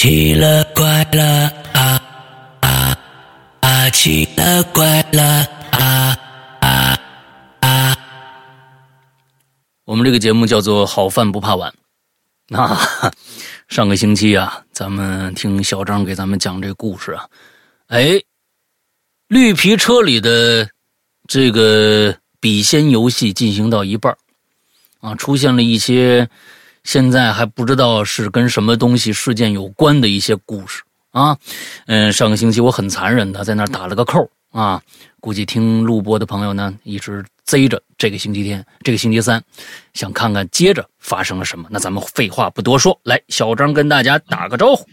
奇了怪了啊啊啊！奇了怪了啊啊啊！我们这个节目叫做“好饭不怕晚”。啊，上个星期啊，咱们听小张给咱们讲这故事啊，哎，绿皮车里的这个笔仙游戏进行到一半啊，出现了一些。现在还不知道是跟什么东西事件有关的一些故事啊，嗯，上个星期我很残忍的在那儿打了个扣啊，估计听录播的朋友呢一直贼着这个星期天，这个星期三，想看看接着发生了什么。那咱们废话不多说，来，小张跟大家打个招呼。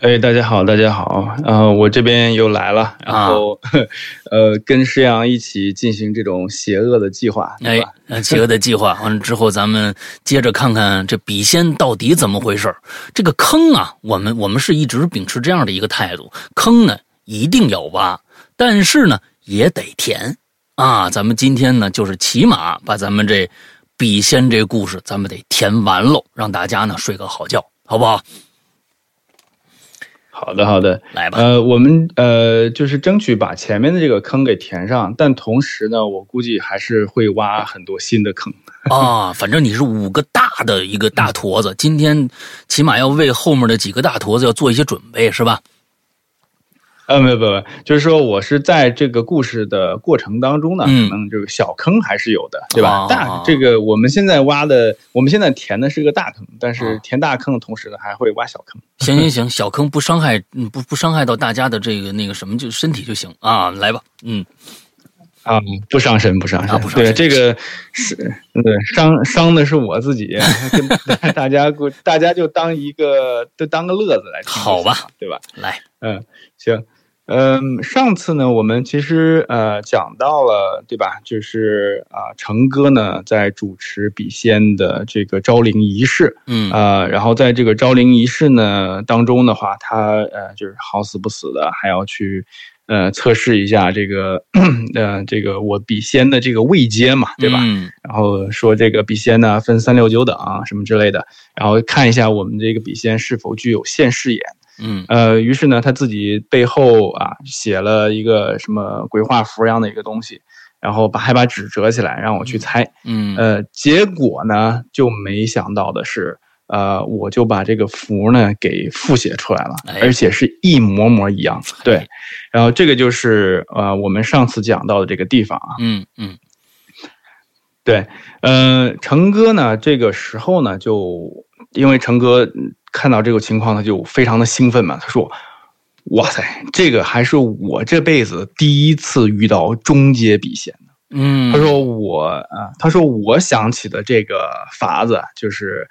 哎，大家好，大家好，呃，我这边又来了，然后，呃，跟石阳一起进行这种邪恶的计划，哎，邪恶的计划完了之后，咱们接着看看这笔仙到底怎么回事这个坑啊，我们我们是一直秉持这样的一个态度，坑呢一定要挖，但是呢也得填啊。咱们今天呢，就是起码把咱们这笔仙这故事，咱们得填完喽，让大家呢睡个好觉，好不好？好的，好的，来吧。呃，我们呃，就是争取把前面的这个坑给填上，但同时呢，我估计还是会挖很多新的坑。啊，反正你是五个大的一个大坨子，今天起码要为后面的几个大坨子要做一些准备，是吧？呃，没有，没有，就是说，我是在这个故事的过程当中呢，可能这个小坑还是有的，对吧？大这个我们现在挖的，我们现在填的是个大坑，但是填大坑的同时呢，还会挖小坑。行行行，小坑不伤害，不不伤害到大家的这个那个什么，就身体就行啊。来吧，嗯，啊，不伤身，不伤身，对这个是，对伤伤的是我自己，跟 大家大家就当一个，就当个乐子来听，好吧？对吧？来，嗯，行。嗯，上次呢，我们其实呃讲到了，对吧？就是啊，成哥呢在主持笔仙的这个招灵仪式，嗯啊，然后在这个招灵仪式呢当中的话，他呃就是好死不死的还要去呃测试一下这个呃这个我笔仙的这个位阶嘛，对吧？嗯，然后说这个笔仙呢分三六九等啊什么之类的，然后看一下我们这个笔仙是否具有现世眼。嗯，呃，于是呢，他自己背后啊写了一个什么鬼画符一样的一个东西，然后把还把纸折起来让我去猜，嗯，呃，结果呢就没想到的是，呃，我就把这个符呢给复写出来了，而且是一模模一样，对，然后这个就是呃我们上次讲到的这个地方啊，嗯嗯，对，呃，成哥呢这个时候呢就因为成哥。看到这个情况，他就非常的兴奋嘛。他说：“哇塞，这个还是我这辈子第一次遇到中阶笔仙的。”嗯，他说：“我啊，他说我想起的这个法子，就是，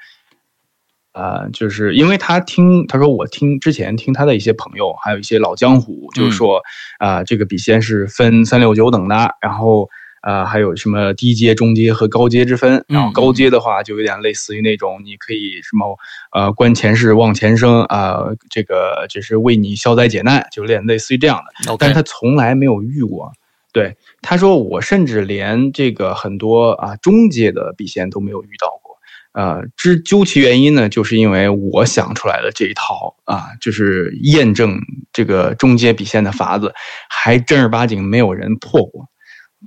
呃，就是因为他听他说我听之前听他的一些朋友，还有一些老江湖，就是说啊，这个笔仙是分三六九等的，然后。”啊，还有什么低阶、中阶和高阶之分？然后高阶的话，就有点类似于那种，你可以什么呃，观前世、望前生啊，这个就是为你消灾解难，就有点类似于这样的。但是他从来没有遇过。对，他说我甚至连这个很多啊中阶的笔仙都没有遇到过。呃，之究其原因呢，就是因为我想出来的这一套啊，就是验证这个中阶笔仙的法子，还正儿八经没有人破过。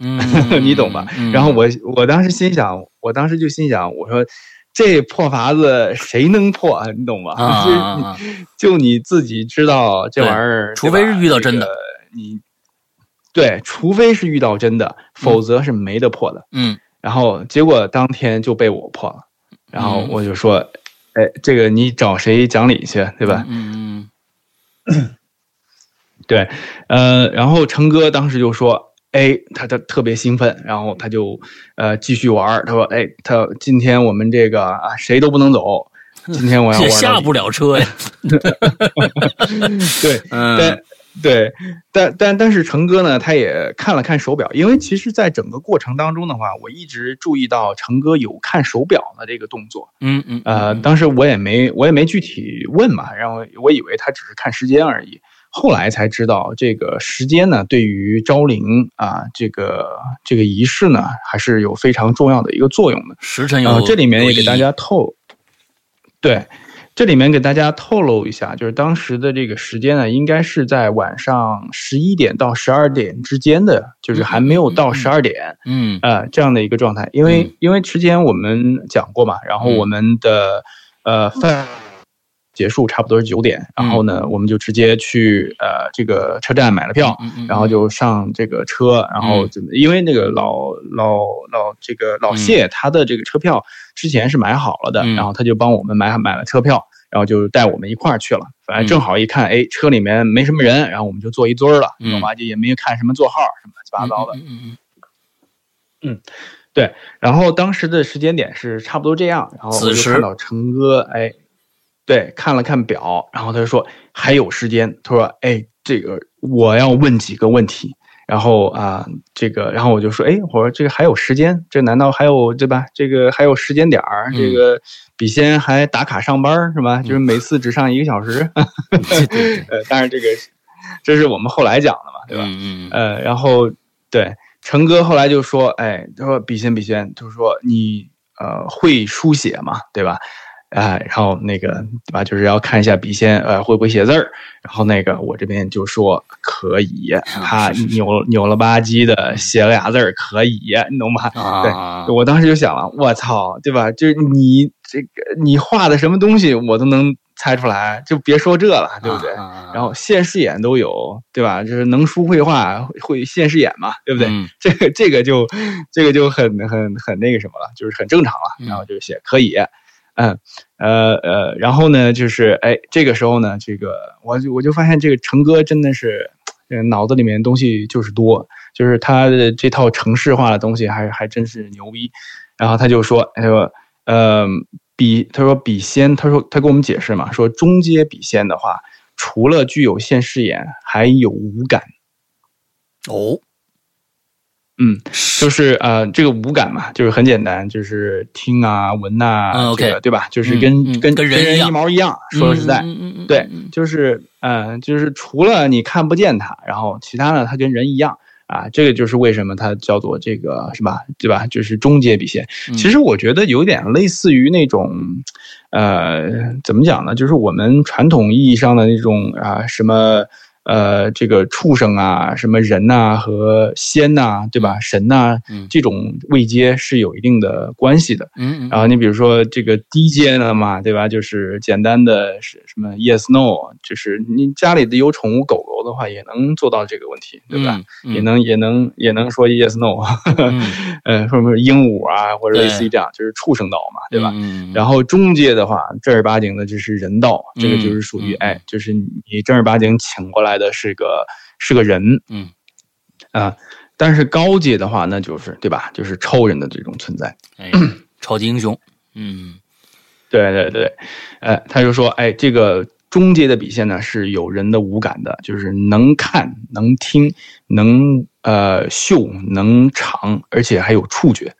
嗯，你懂吧？然后我我当时心想，我当时就心想，我说这破法子谁能破？你懂吧？啊，就你自己知道这玩意儿，除非是遇到真的，你对，除非是遇到真的，否则是没得破的。嗯，然后结果当天就被我破了，然后我就说，哎，这个你找谁讲理去，对吧？嗯嗯，对，呃，然后成哥当时就说。哎，他他特别兴奋，然后他就呃继续玩他说：“哎，他今天我们这个啊谁都不能走，今天我要玩。”下不了车呀。对，但对，但但但是成哥呢，他也看了看手表，因为其实，在整个过程当中的话，我一直注意到成哥有看手表的这个动作。嗯嗯。呃，当时我也没我也没具体问嘛，然后我以为他只是看时间而已。后来才知道，这个时间呢，对于昭陵啊，这个这个仪式呢，还是有非常重要的一个作用的。时辰有，这里面也给大家透，对，这里面给大家透露一下，就是当时的这个时间呢，应该是在晚上十一点到十二点之间的，就是还没有到十二点，嗯呃，这样的一个状态。因为因为之前我们讲过嘛，然后我们的呃饭结束差不多是九点，然后呢，我们就直接去呃这个车站买了票，然后就上这个车，然后？因为那个老老老这个老谢他的这个车票之前是买好了的，嗯然后他就帮我们买买了车票，然后就带我们一块儿去了。反正正好一看，哎，车里面没什么人，然后我们就坐一堆儿了，嗯懂吧？就也没看什么座号什么乱七八糟的。嗯嗯嗯然后当时的时间点是差不多这样，然后我此时就看到成哥，哎，对，看了看表，然后他就说还有时间，他说，哎，这个我要问几个问题，然后啊、这个，然后我就说，哎，我说这个还有时间，这难道还有对吧？这个还有时间点儿，嗯这个笔仙还打卡上班儿是吧？就是每次只上一个小时，对，呃，当然这个这是我们后来讲的嘛，对吧？嗯嗯呃，然后对成哥后来就说，哎，他说笔仙笔仙，就是说你呃会书写嘛，对吧？哎，然后那个对吧，就是要看一下笔仙呃会不会写字儿。然后那个我这边就说可以，他扭扭了吧唧的写了俩字儿，可以，你懂吧？啊，我当时就想了，我操，对吧？就是你这个你画的什么东西，我都能猜出来，就别说这了，对不对？啊然后现视眼都有，对吧？就是能书会画，会现视眼嘛，对不对？嗯这个这个就这个就很很很那个什么了，就是很正常了。嗯然后就写可以，嗯呃呃，然后呢，就是哎，这个时候呢，这个我就我就发现这个成哥真的是，脑子里面东西就是多，就是他的这套程式化的东西还还真是牛逼。然后他就说，他说，呃，笔，他说笔仙，他说他给我们解释嘛，说中阶笔仙的话，除了具有现视眼，还有五感。哦，嗯，就是呃，这个五感嘛，就是很简单，就是听啊、闻呐、嗯这个对吧？就是跟、跟人跟人一毛一样。说实在，对，就是呃，就是除了你看不见它，然后其他的它跟人一样啊。这个就是为什么它叫做这个是吧？对吧？就是中阶笔仙。嗯其实我觉得有点类似于那种，呃，怎么讲呢？就是我们传统意义上的那种啊，什么呃，这个畜生啊，什么人呐、和仙呐、对吧？神呐、嗯这种位阶是有一定的关系的。嗯嗯然后你比如说这个低阶的嘛，对吧？就是简单的是什么 yes no，就是你家里的有宠物狗狗的话，也能做到这个问题，对吧？？嗯也能也能也能说 yes no，嗯 呃，说什么鹦鹉啊，或者类似于这样，就是畜生道嘛，对吧？嗯，然后中阶的话，正儿八经的就是人道，这个就是属于哎，就是你正儿八经请过来的是个是个人，嗯啊，但是高阶的话，那就是对吧？就是超人的这种存在。哎，超级英雄，嗯对对对，呃，他就说，哎，这个中阶的笔仙呢是有人的五感的，就是能看、能听、能呃嗅、能尝，而且还有触觉。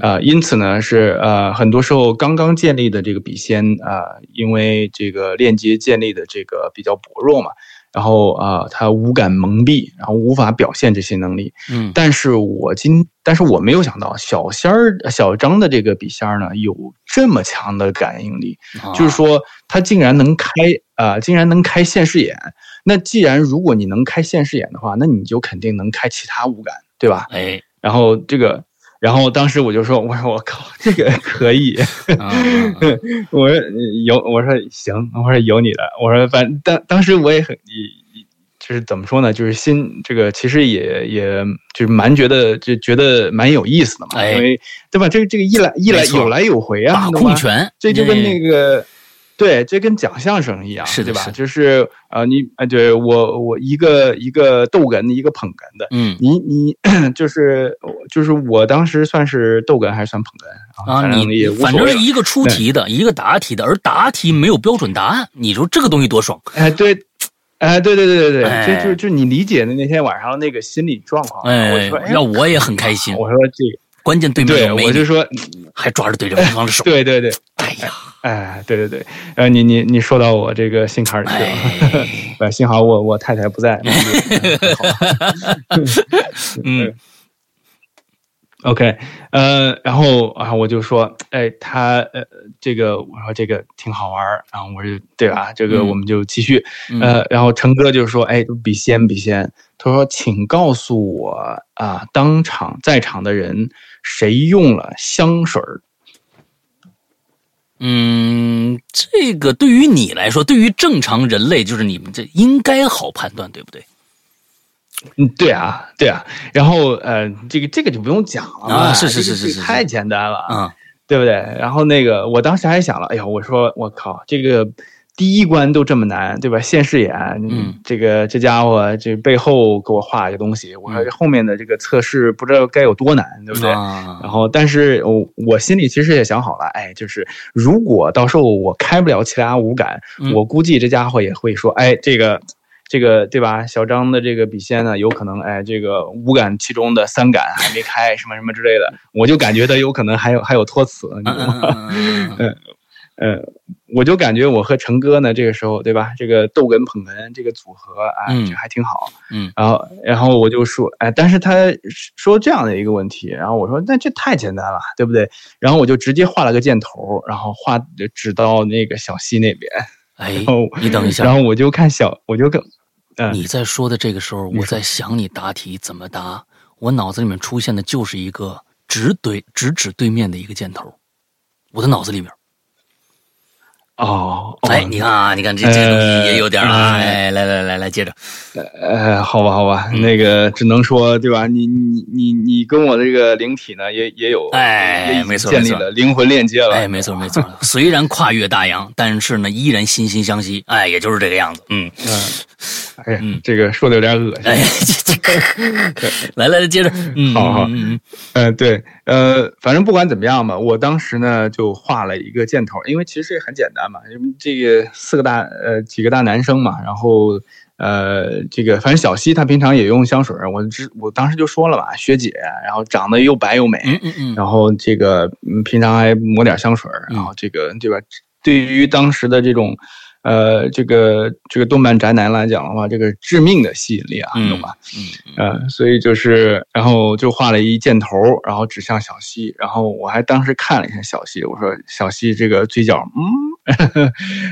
啊呃，因此呢，是呃，很多时候刚刚建立的这个笔仙啊、呃因为这个链接建立的这个比较薄弱嘛，然后啊、呃，他五感蒙蔽，然后无法表现这些能力。嗯但是我今，但是我没有想到小仙儿小张的这个笔仙儿呢，有这么强的感应力，啊就是说他竟然能开啊、呃竟然能开现视眼。那既然如果你能开现视眼的话，那你就肯定能开其他五感，对吧？哎，然后这个，然后当时我就说，我说我靠，这个可以，我说有，我说行，我说有你的，我说反当当时我也很也就是怎么说呢，就是心这个其实也也就是蛮觉得就觉得蛮有意思的嘛，哎因为对吧？这个这个一来一来有来有回啊，控权，这就跟哎那个。对，这跟讲相声一样，对吧？是的是的就是呃，你呃，对我我一个一个逗哏的，一个捧哏的，嗯你你 就是就是我当时算是逗哏还是算捧哏啊，你反正是一个出题的，一个答题的，而答题没有标准答案，你说这个东西多爽？哎，对，哎，对对对对对，哎就就就你理解的那天晚上那个心理状况，我哎说，哎要我也很开心。我说这个，关键对面对我就说，还抓着对着对方的手。对对对，哎呀，哎，对对对，呃，你你你说到我这个心坎儿里去了，幸好我我太太不在，嗯 OK，呃，然后啊，我就说，哎，他呃，这个我说这个挺好玩儿，然后我就对吧？这个嗯。我们就继续，嗯。呃，然后成哥就说，哎，笔仙笔仙，他说，请告诉我啊，当场在场的人谁用了香水儿？嗯，这个对于你来说，对于正常人类，就是你们这应该好判断，对不对？嗯，对啊，对啊，然后呃，这个这个就不用讲了嘛，啊是是这个是是是太简单了，啊，对不对？然后那个，我当时还想了，哎呀，我说我靠，这个第一关都这么难，对吧？现视眼，嗯，这个这家伙这背后给我画一个东西，我后面的这个测试不知道该有多难，对不对？啊然后，但是我我心里其实也想好了，哎，就是如果到时候我开不了其他五感，嗯我估计这家伙也会说，哎，这个。这个对吧？小张的这个笔仙呢，有可能哎，这个五感其中的三感还没开，什么什么之类的，我就感觉他有可能还有还有托词，你知道吗？嗯 呃，我就感觉我和成哥呢，这个时候对吧？这个逗哏捧哏这个组合，啊，嗯这还挺好。嗯然后，然后我就说，哎，但是他说这样的一个问题，然后我说，那这太简单了，对不对？然后我就直接画了个箭头，然后画指到那个小溪那边，哎你等一下然，后我就看小，我就跟，嗯、你在说的这个时候，我在想你答题怎么答，我脑子里面出现的就是一个直对直指对面的一个箭头，我的脑子里面。哦，哦。哎，你看啊，你看这这东西也有点啊，呃哎，来来来来，接着，呃，好吧，好吧，嗯。那个只能说，对吧？你你你你跟我这个灵体呢，也也有，哎没错。建立了灵魂链接了。哎，没错没错，虽然跨越大洋，但是呢，依然惺惺相惜，哎，也就是这个样子，嗯，嗯，哎呀嗯，这个说的有点恶心。哎，这这个，来来接着，嗯，好好。嗯嗯呃，对，呃，反正不管怎么样吧，我当时呢就画了一个箭头，因为其实也很简单嘛，因为这个四个大呃几个大男生嘛，然后呃这个反正小西他平常也用香水，我知我当时就说了吧，学姐，然后长得又白又美，嗯嗯嗯。然后这个嗯平常还抹点香水然后这个对吧？对于当时的这种呃这个这个动漫宅男来讲的话，这个致命的吸引力啊，你懂吧？嗯呃，所以就是，然后就画了一箭头，然后指向小西，然后我还当时看了一下小西，我说小西这个嘴角，嗯，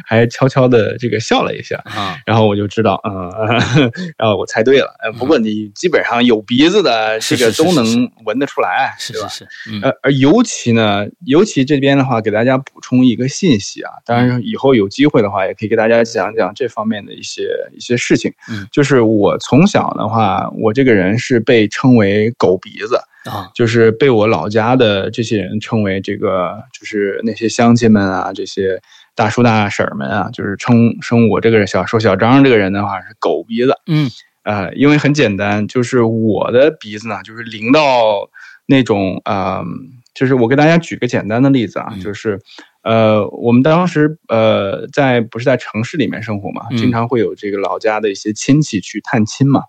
还悄悄的这个笑了一下，啊，然后我就知道，嗯，然后我猜对了，呃，不过你基本上有鼻子的这个都能闻得出来，是吧？是呃，而尤其呢，尤其这边的话，给大家补充一个信息啊，当然以后有机会的话，也可以给大家讲讲这方面的一些一些事情。嗯。就是我从小的话，我这个人是被称为狗鼻子，啊，就是被我老家的这些人称为这个，就是那些乡亲们啊，这些大叔大婶们啊，就是称称我这个人小说小张这个人的话是狗鼻子。嗯呃，因为很简单，就是我的鼻子呢，就是灵到那种呃，就是我给大家举个简单的例子啊，嗯就是呃，我们当时呃在不是在城市里面生活嘛，嗯经常会有这个老家的一些亲戚去探亲嘛。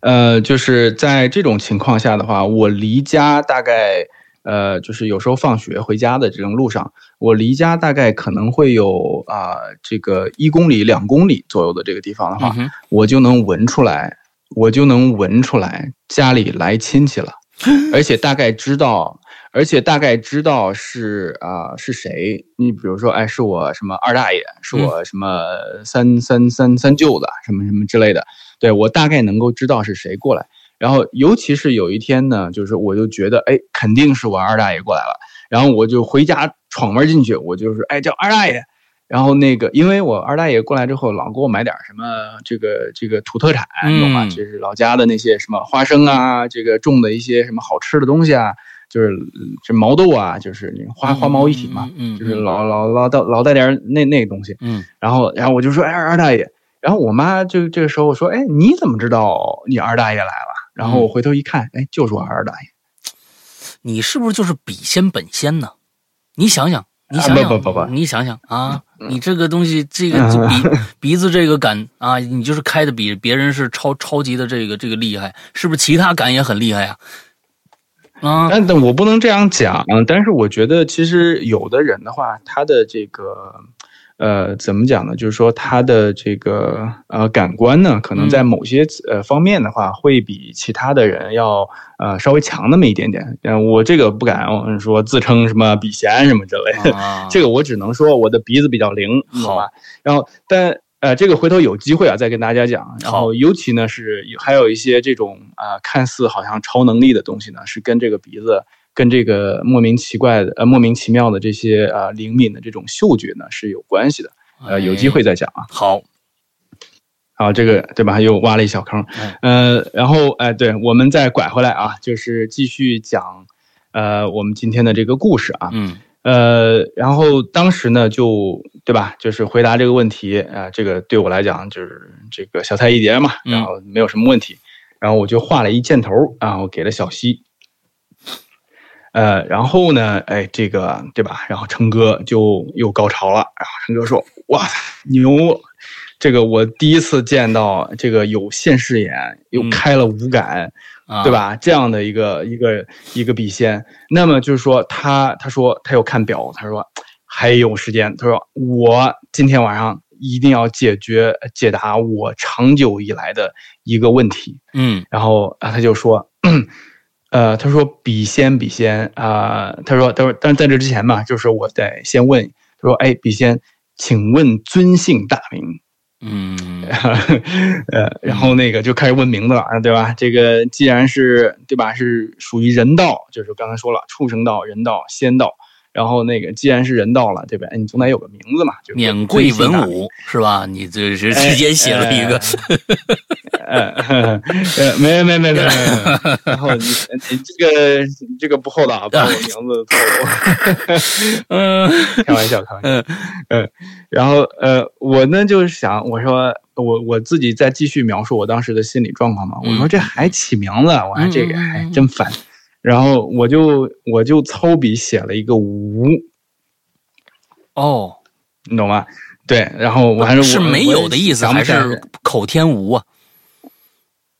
呃，就是在这种情况下的话，我离家大概呃，就是有时候放学回家的这种路上，我离家大概可能会有啊、这个一公里、两公里左右的这个地方的话，嗯我就能闻出来，我就能闻出来家里来亲戚了，而且大概知道，而且大概知道是啊、是谁。你比如说，哎，是我什么二大爷，是我什么三三三三舅子，什么什么之类的，对我大概能够知道是谁过来。然后，尤其是有一天呢，就是我就觉得，哎，肯定是我二大爷过来了。然后我就回家闯门进去，我就是哎叫二大爷。然后那个，因为我二大爷过来之后，老给我买点什么这个这个土特产，你懂就是老家的那些什么花生啊，这个种的一些什么好吃的东西啊，就是嗯这毛豆啊，就是那个花花毛一体嘛，就是老老老带老带点那那个东西。嗯然后然后我就说，哎，二大爷。然后我妈就这个时候说，哎，你怎么知道你二大爷来了？然后我回头一看，哎，就是我二大爷。你是不是就是笔仙本仙呢？你想想，你啊想想，不不不不你想想啊，你这个东西，这个嗯 鼻鼻子这个感啊，你就是开的比别人是超超级的这个这个厉害，是不是？其他感也很厉害啊？啊，但但我不能这样讲，但是我觉得其实有的人的话，他的这个呃，怎么讲呢？就是说他的这个呃感官呢，可能在某些呃方面的话，会比其他的人要呃稍微强那么一点点。嗯，我这个不敢说自称什么笔仙什么之类的，这个我只能说我的鼻子比较灵，好吧？然后，但呃，这个回头有机会啊再跟大家讲。然后，尤其呢是还有一些这种啊看似好像超能力的东西呢，是跟这个鼻子。跟这个莫名其怪的呃莫名其妙的这些呃灵敏的这种嗅觉呢是有关系的，呃有机会再讲啊。好，好这个对吧？又挖了一小坑，呃然后哎对我们再拐回来啊，就是继续讲呃我们今天的这个故事啊，嗯呃然后当时呢就对吧？就是回答这个问题啊，这个对我来讲就是这个小菜一碟嘛，然后没有什么问题，然后我就画了一箭头啊，我给了小西。呃，然后呢，哎，这个对吧？然后成哥就又高潮了。然后成哥说：“哇，牛！这个我第一次见到这个有现视眼又开了五感，对吧？这样的一个一个一个笔仙。那么就是说，他他说他又看表，他说还有时间。他说我今天晚上一定要解决解答我长久以来的一个问题。嗯，然后啊，他就说。”呃，他说笔仙，笔仙啊，他说，他说，但是在这之前嘛，就是我得先问，他说，哎，笔仙，请问尊姓大名？嗯，呃，然后那个就开始问名字了啊，对吧？这个既然是对吧，是属于人道，就是刚才说了，畜生道、人道、仙道。然后那个，既然是人到了，对吧？你总得有个名字嘛，就免贵文武是吧？你这是直接写了一个，呃，没没没没没，然后你你这个这个不厚道，把我名字透露，嗯，开玩笑，开玩笑，嗯，然后呃，我呢就是想，我说我我自己再继续描述我当时的心理状况嘛，我说这还起名字，我说这个还真烦。然后我就我就操笔写了一个无，哦，你懂吗？对，然后我还是是没有的意思，还是口天无啊？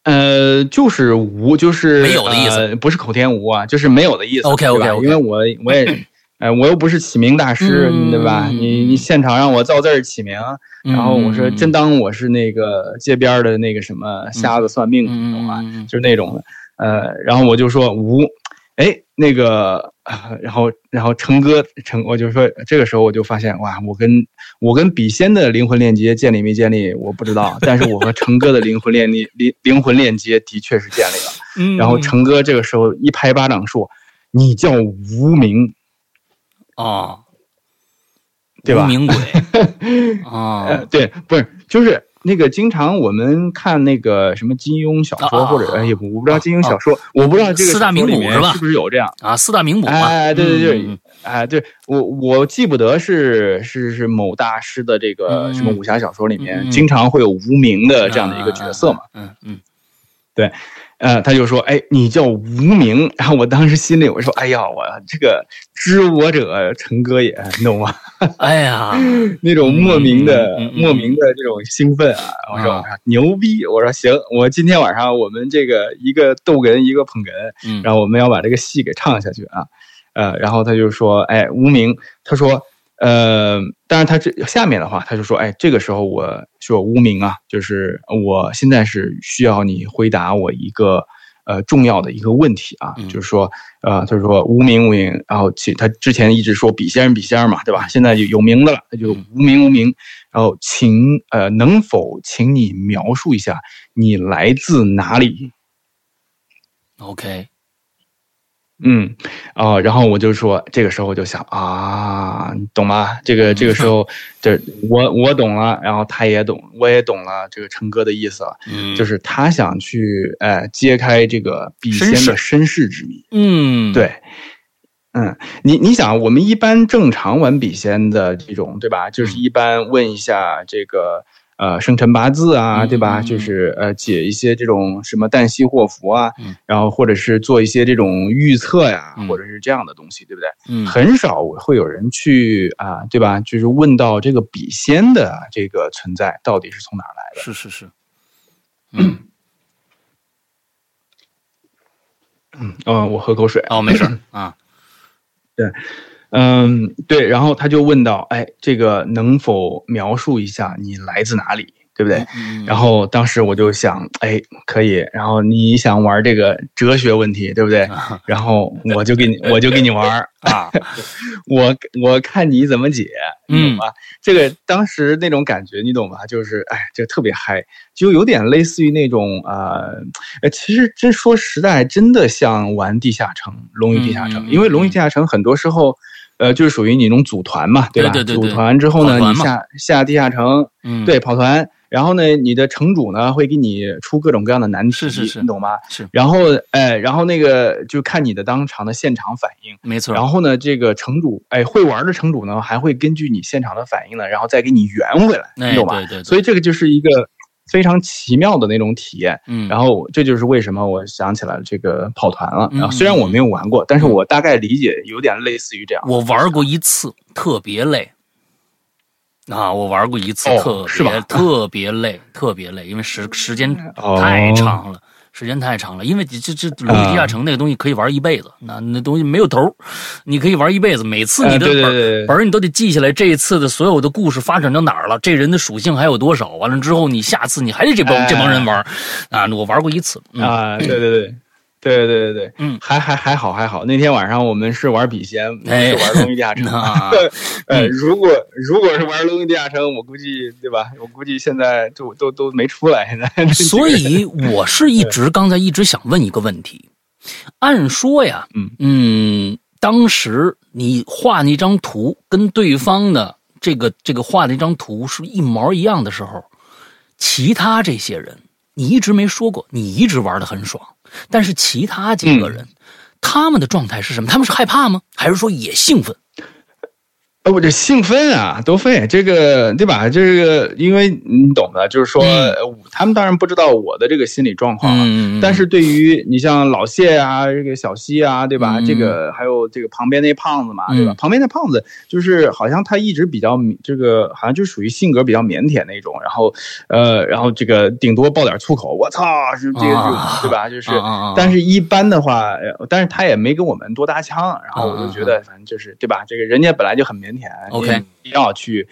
呃，就是无，就是没有的意思，不是口天无啊，就是没有的意思。OK OK，因为我我也，哎，我又不是起名大师，对吧？你你现场让我造字起名，然后我说真当我是那个街边的那个什么瞎子算命，懂吗？就是那种的。呃，然后我就说无，哎，那个，然后，然后成哥成，我就说这个时候我就发现，哇，我跟我跟笔仙的灵魂链接建立没建立，我不知道，但是我和成哥的灵魂链灵灵灵魂链接的确是建立了。嗯，然后成哥这个时候一拍巴掌说：“你叫无名，啊，对吧？无名鬼，啊，对，不是，就是。”那个经常我们看那个什么金庸小说，或者哎也我不知道金庸小说，我不知道这个四大名捕是吧？是不是有这样啊？四大名捕哎，对对对，哎，对我我记不得是是是某大师的这个什么武侠小说里面，经常会有无名的这样的一个角色嘛？嗯嗯，对。呃，他就说：“哎，你叫无名。”然后我当时心里我说：“哎呀，我这个知我者陈哥也，你懂吗？”哎呀，那种莫名的、莫名的这种兴奋啊！我说：“我说牛逼！”我说：“行，我今天晚上我们这个一个逗哏，一个捧哏，然后我们要把这个戏给唱下去啊。”呃，然后他就说：“哎，无名。”他说。呃，当然他这下面的话，他就说，哎，这个时候我说无名啊，就是我现在是需要你回答我一个呃重要的一个问题啊，就是说，呃，他说无名无名，然后请他之前一直说笔仙笔仙嘛，对吧？现在就有名的了，他就无名无名，然后请呃能否请你描述一下你来自哪里？OK。嗯，哦，然后我就说，这个时候我就想啊，懂吗？这个这个时候，这我我懂了，然后他也懂，我也懂了这个成哥的意思了，嗯，就是他想去哎揭开这个笔仙的身世之谜，嗯，对，嗯，你你想，我们一般正常玩笔仙的这种，对吧？就是一般问一下这个。呃，生辰八字啊，对吧？就是呃，解一些这种什么旦夕祸福啊，然后或者是做一些这种预测呀，或者是这样的东西，对不对？嗯，很少会有人去啊，对吧？就是问到这个笔仙的这个存在到底是从哪来的？是是是。嗯，嗯，我喝口水。哦，没事啊。对，嗯，对，然后他就问到，哎，这个能否描述一下你来自哪里，对不对？嗯然后当时我就想，哎，可以。然后你想玩这个哲学问题，对不对？啊然后我就给你，我就给你玩 啊，我我看你怎么解，你懂吧？这个当时那种感觉，你懂吧？就是哎，这特别嗨，就有点类似于那种呃，呃，其实真说实在，真的像玩地下城，龙与地下城，因为龙与地下城很多时候。呃，就是属于你那种组团嘛，吧？对对对对组团之后呢，你下下地下城，嗯，对，跑团。然后呢，你的城主呢会给你出各种各样的难题，是是是你懂吗？是然后，哎，然后那个就看你的当场的现场反应。没错。然后呢，这个城主，哎，会玩的城主呢，还会根据你现场的反应呢，然后再给你圆回来，哎你懂吧？对对对所以这个就是一个非常奇妙的那种体验。嗯，然后这就是为什么我想起来这个跑团了。嗯然后虽然我没有玩过，但是我大概理解有点类似于这样。我玩过一次，特别累。啊，我玩过一次，哦特别特别累，特别累，因为时时间哦太长了。时间太长了，因为这这这龙与地下城那个东西可以玩一辈子，那那东西没有头，你可以玩一辈子。每次你的本本你都得记下来，这一次的所有的故事发展到哪儿了，这人的属性还有多少。完了之后，你下次你还得这帮、哎这帮人玩啊！我玩过一次，嗯、啊，对对对。对对对对，嗯。还还还好还好。那天晚上我们是玩笔仙，不哎是玩龙与地下城。啊。呃，嗯。如果如果是玩龙与地下城，我估计对吧？我估计现在就都都没出来。现在，所以我是一直刚才一直想问一个问题，按说呀，嗯。嗯，当时你画那张图跟对方的这个这个画那张图是一毛一样的时候，其他这些人你一直没说过，你一直玩的很爽，但是其他几个人。他们的状态是什么？他们是害怕吗？还是说也兴奋？呃，我这兴奋啊，多费这个对吧？这个因为你懂的，就是说、他们当然不知道我的这个心理状况啊。嗯但是对于你像老谢啊，这个小西啊，对吧？嗯这个还有这个旁边那胖子嘛，对吧？嗯旁边那胖子就是好像他一直比较这个，好像就属于性格比较腼腆那种，然后呃，然后这个顶多爆点粗口，我操，是这个对吧？就是，但是一般的话，呃但是他也没跟我们多搭腔，然后我就觉得反正就是对吧？这个人家本来就很腼腆 OK 要去。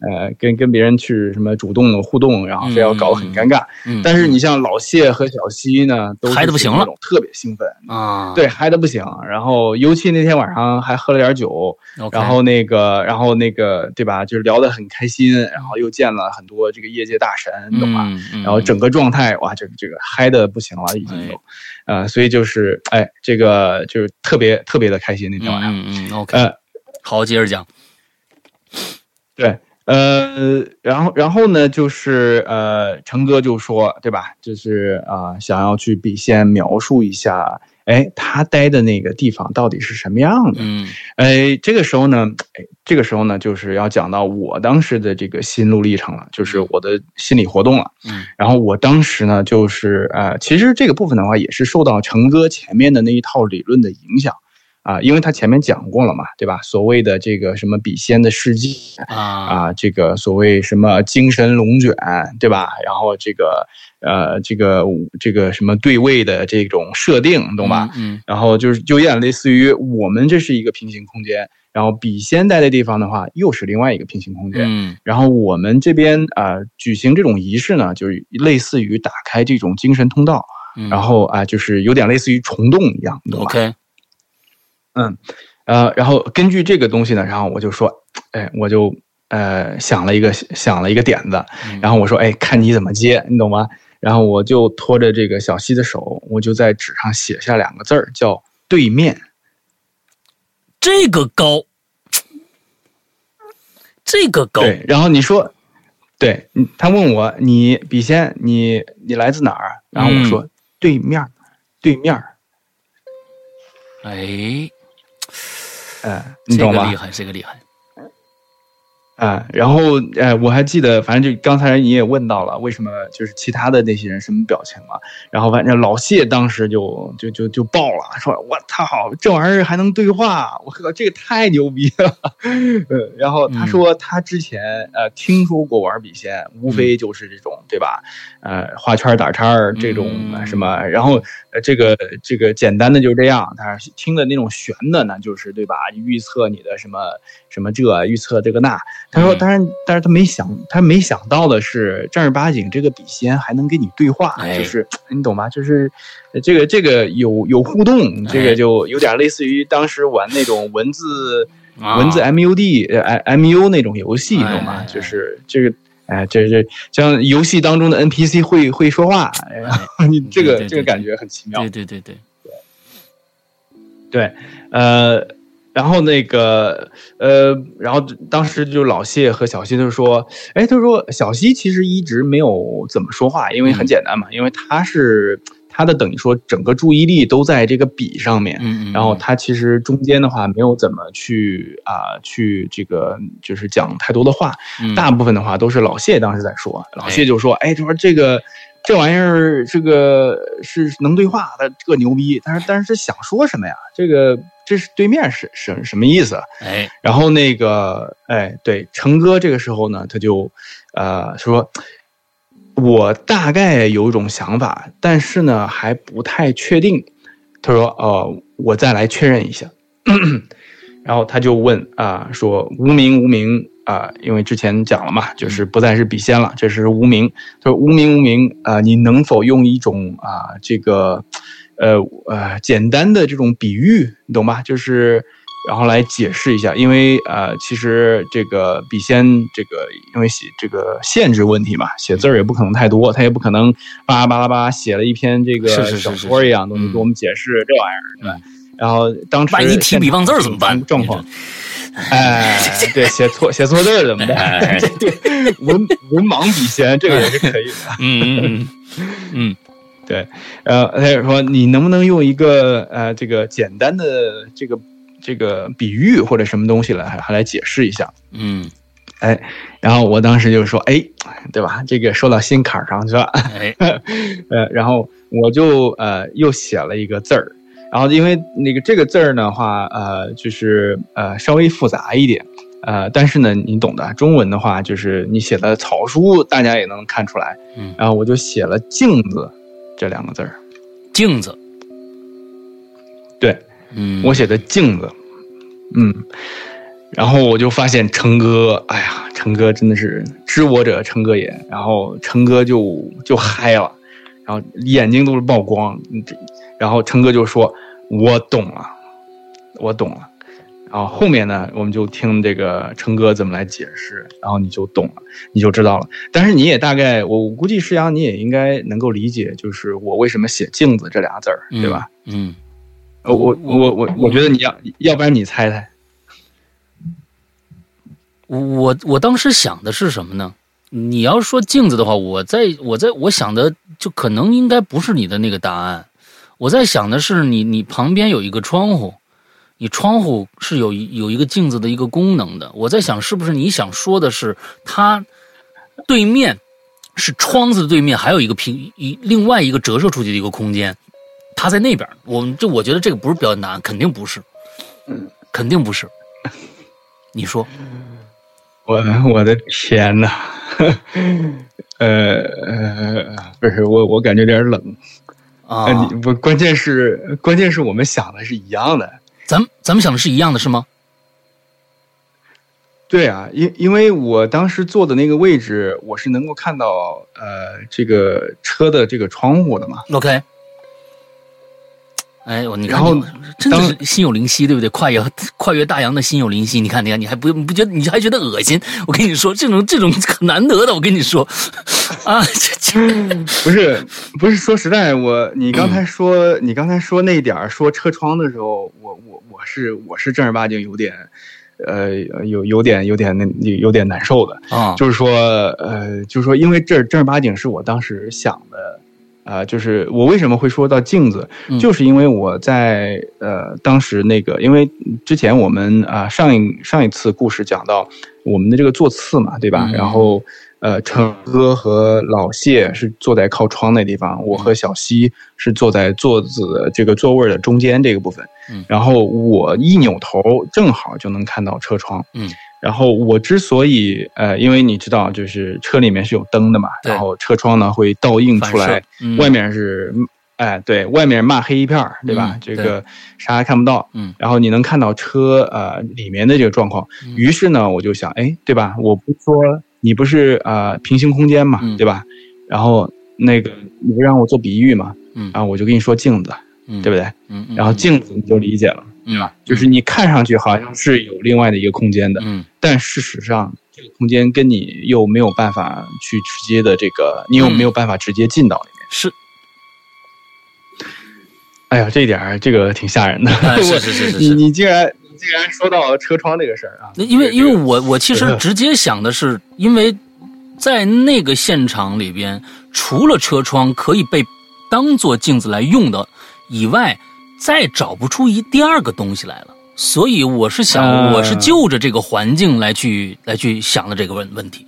呃，跟跟别人去什么主动的互动，然后非要搞得很尴尬。嗯但是你像老谢和小西呢，都嗨的不行了特别兴奋，啊，对，嗨的不行。然后尤其那天晚上还喝了点酒，然后那个，然后那个，对吧？就是聊得很开心，然后又见了很多这个业界大神，你懂吧？嗯嗯然后整个状态，哇，这个这个嗨的不行了，已经哎都，呃，所以就是，哎，这个就是特别特别的开心那天晚上，嗯嗯嗯，OK，呃，好，接着讲。对，呃，然后然后呢，就是呃，成哥就说，对吧？就是啊、想要去笔仙描述一下，哎，他待的那个地方到底是什么样的？嗯哎，这个时候呢，哎，这个时候呢，就是要讲到我当时的这个心路历程了，就是我的心理活动了。嗯然后我当时呢，就是呃，其实这个部分的话，也是受到成哥前面的那一套理论的影响啊，因为他前面讲过了嘛，对吧？所谓的这个什么笔仙的世界啊啊，这个所谓什么精神龙卷，对吧？然后这个呃，这个这个什么对位的这种设定，懂吧？？嗯然后就是就有点类似于我们这是一个平行空间，然后笔仙待的地方的话，又是另外一个平行空间。嗯然后我们这边呃举行这种仪式呢，就是类似于打开这种精神通道，嗯，然后啊、就是有点类似于虫洞一样，你懂吧？OK，嗯，呃，然后根据这个东西呢，然后我就说，哎，我就呃想了一个想了一个点子，嗯然后我说，哎，看你怎么接，你懂吗？然后我就拖着这个小西的手，我就在纸上写下两个字儿，叫“对面这个高，这个”。高，对，然后你说，对，嗯他问我你笔仙，你你来自哪儿？然后我说、对面儿，对面儿，哎，呃，你懂吗这个厉？害，这个厉害。啊、然后呃，我还记得，反正就刚才你也问到了，为什么就是其他的那些人什么表情嘛？然后反正老谢当时就就就就爆了，说我操，这玩意儿还能对话，我靠，这个太牛逼了。呃，然后他说他之前呃听说过玩笔仙，无非就是这种对吧？呃，画圈打叉这种嗯什么，然后呃这个这个简单的就是这样，他听的那种玄的呢，就是对吧？预测你的什么什么这，预测这个那。他说，嗯当然，但是他没想，他没想到的是，正儿八经这个笔仙还能跟你对话，哎就是你懂吗？就是呃这个这个有有互动，这哎个就有点类似于当时玩那种文字。啊文字 MUD 呃 MU 那种游戏，哎懂吗哎？就是这个，哎，这这像游戏当中的 NPC 会会说话，然后你这个这个感觉很奇妙对。对对对，对，呃，然后那个呃，然后当时就老谢和小西就说，哎，他说小西其实一直没有怎么说话，因为很简单嘛，因为他是他的等于说整个注意力都在这个笔上面，嗯嗯，然后他其实中间的话没有怎么去啊、去这个就是讲太多的话，嗯大部分的话都是老谢当时在说，老谢就说，哎，他说这个这玩意儿这个是能对话的，这牛逼，但是但是想说什么呀？这个这是对面是什什么意思？哎，然后那个哎，对，成哥这个时候呢，他就呃说。我大概有一种想法，但是呢还不太确定。他说：“呃，我再来确认一下。”然后他就问啊、说无名无名啊、因为之前讲了嘛，就是不再是笔仙了，这是无名。他说无名无名啊、你能否用一种啊、这个呃呃简单的这种比喻，你懂吧？就是然后来解释一下，因为呃，其实这个笔仙这个因为写这个限制问题嘛，写字儿也不可能太多，他也不可能巴拉巴拉巴拉写了一篇这个小是说一样东西嗯给我们解释这玩意儿，对吧？然后当时万一提笔忘字儿怎么办？状况，哎，对，写错写错字儿怎么办？哎 对对，文文盲笔仙这个也是可以的。嗯嗯 嗯嗯对，呃，他就说你能不能用一个呃这个简单的这个这个比喻或者什么东西来还来解释一下？嗯，哎，然后我当时就说，哎，对吧？这个说到心坎儿上去了，哎，呃，然后我就呃又写了一个字儿，然后因为那个这个字儿的话，呃，就是呃稍微复杂一点，呃，但是呢，你懂的，中文的话就是你写的草书，大家也能看出来，嗯。然后我就写了“镜子”这两个字儿，镜子，对嗯，我写的“镜子”，嗯，然后我就发现成哥，哎呀，成哥真的是知我者成哥也，然后成哥就就嗨了，然后眼睛都是曝光，然后成哥就说：“我懂了，我懂了。”然后后面呢，我们就听这个成哥怎么来解释，然后你就懂了，你就知道了。但是你也大概，我估计石阳你也应该能够理解，就是我为什么写“镜子”这俩字儿，对吧？？嗯，呃我我我我觉得你要，要不然你猜猜。我我当时想的是什么呢？你要说镜子的话，我在我在我想的就可能应该不是你的那个答案，我在想的是你你旁边有一个窗户，你窗户是有有一个镜子的一个功能的。我在想是不是你想说的是它对面是窗子对面还有一个平一另外一个折射出去的一个空间，它在那边。我们这我觉得这个不是标准答案，肯定不是，肯定不是。你说？我我的天呐，呃呃，不是我我感觉有点冷。啊，呃你不，关键是关键是我们想的是一样的。咱们咱们想的是一样的，是吗？对啊，因因为我当时坐的那个位置，我是能够看到呃这个车的这个窗户的嘛。OK。哎，我你看然后你真的是心有灵犀，对不对？跨越跨越大洋的心有灵犀，你看，你看，你还不不觉得，你还觉得恶心？我跟你说，这种这种很难得的，我跟你说，啊，这这，不是不是，说实在，我你刚才说、你刚才说那点儿说车窗的时候，我我我是我是正儿八经有点，呃有有点有点那有点难受的。啊，就是说，呃，就是说，因为这正儿八经是我当时想的，啊、就是我为什么会说到镜子，嗯就是因为我在呃当时那个，因为之前我们啊、上一上一次故事讲到我们的这个座次嘛，对吧？嗯然后呃，成哥和老谢是坐在靠窗那地方，我和小西是坐在座子这个座位的中间这个部分，嗯然后我一扭头正好就能看到车窗，嗯，然后我之所以呃，因为你知道，就是车里面是有灯的嘛，然后车窗呢会倒映出来，嗯外面是哎对，外面骂黑一片儿，对吧？嗯这个啥也看不到，嗯然后你能看到车呃里面的这个状况。嗯于是呢，我就想，哎，对吧？我不是说你不是呃平行空间嘛，嗯对吧？然后那个你不让我做比喻嘛，嗯然后我就跟你说镜子，嗯，对不对？嗯，嗯然后镜子你就理解了，对吧？就是你看上去好像是有另外的一个空间的，嗯但事实上这个空间跟你又没有办法去直接的这个，你又嗯没有办法直接进到里面。是，哎呀，这一点儿这个挺吓人的。哎是我是是是你是。你竟然你竟然说到车窗这个事儿啊？那因为这个因为我我其实这个直接想的是，因为在那个现场里边，除了车窗可以被当做镜子来用的以外，再找不出一第二个东西来了。所以我是想，呃我是就着这个环境来去来去想的这个问问题。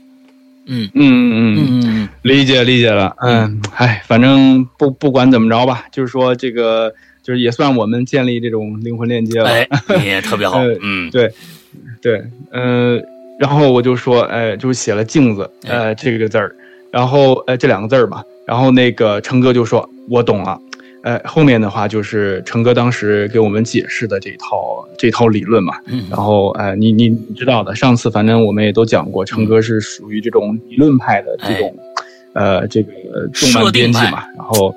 嗯嗯嗯嗯，嗯嗯理解理解了。嗯，哎，反正不不管怎么着吧，就是说这个就是也算我们建立这种灵魂链接嗯，了。哎，你也特别好呃。嗯对，对，呃，然后我就说，哎，就是写了镜子，哎呃，这个字儿，然后呃这两个字儿嘛，然后那个成哥就说，我懂了。呃，后面的话就是成哥当时给我们解释的这套这套理论嘛，嗯。然后呃，你你你知道的，上次反正我们也都讲过，成哥是属于这种理论派的这种，呃，这个动漫编辑嘛，然后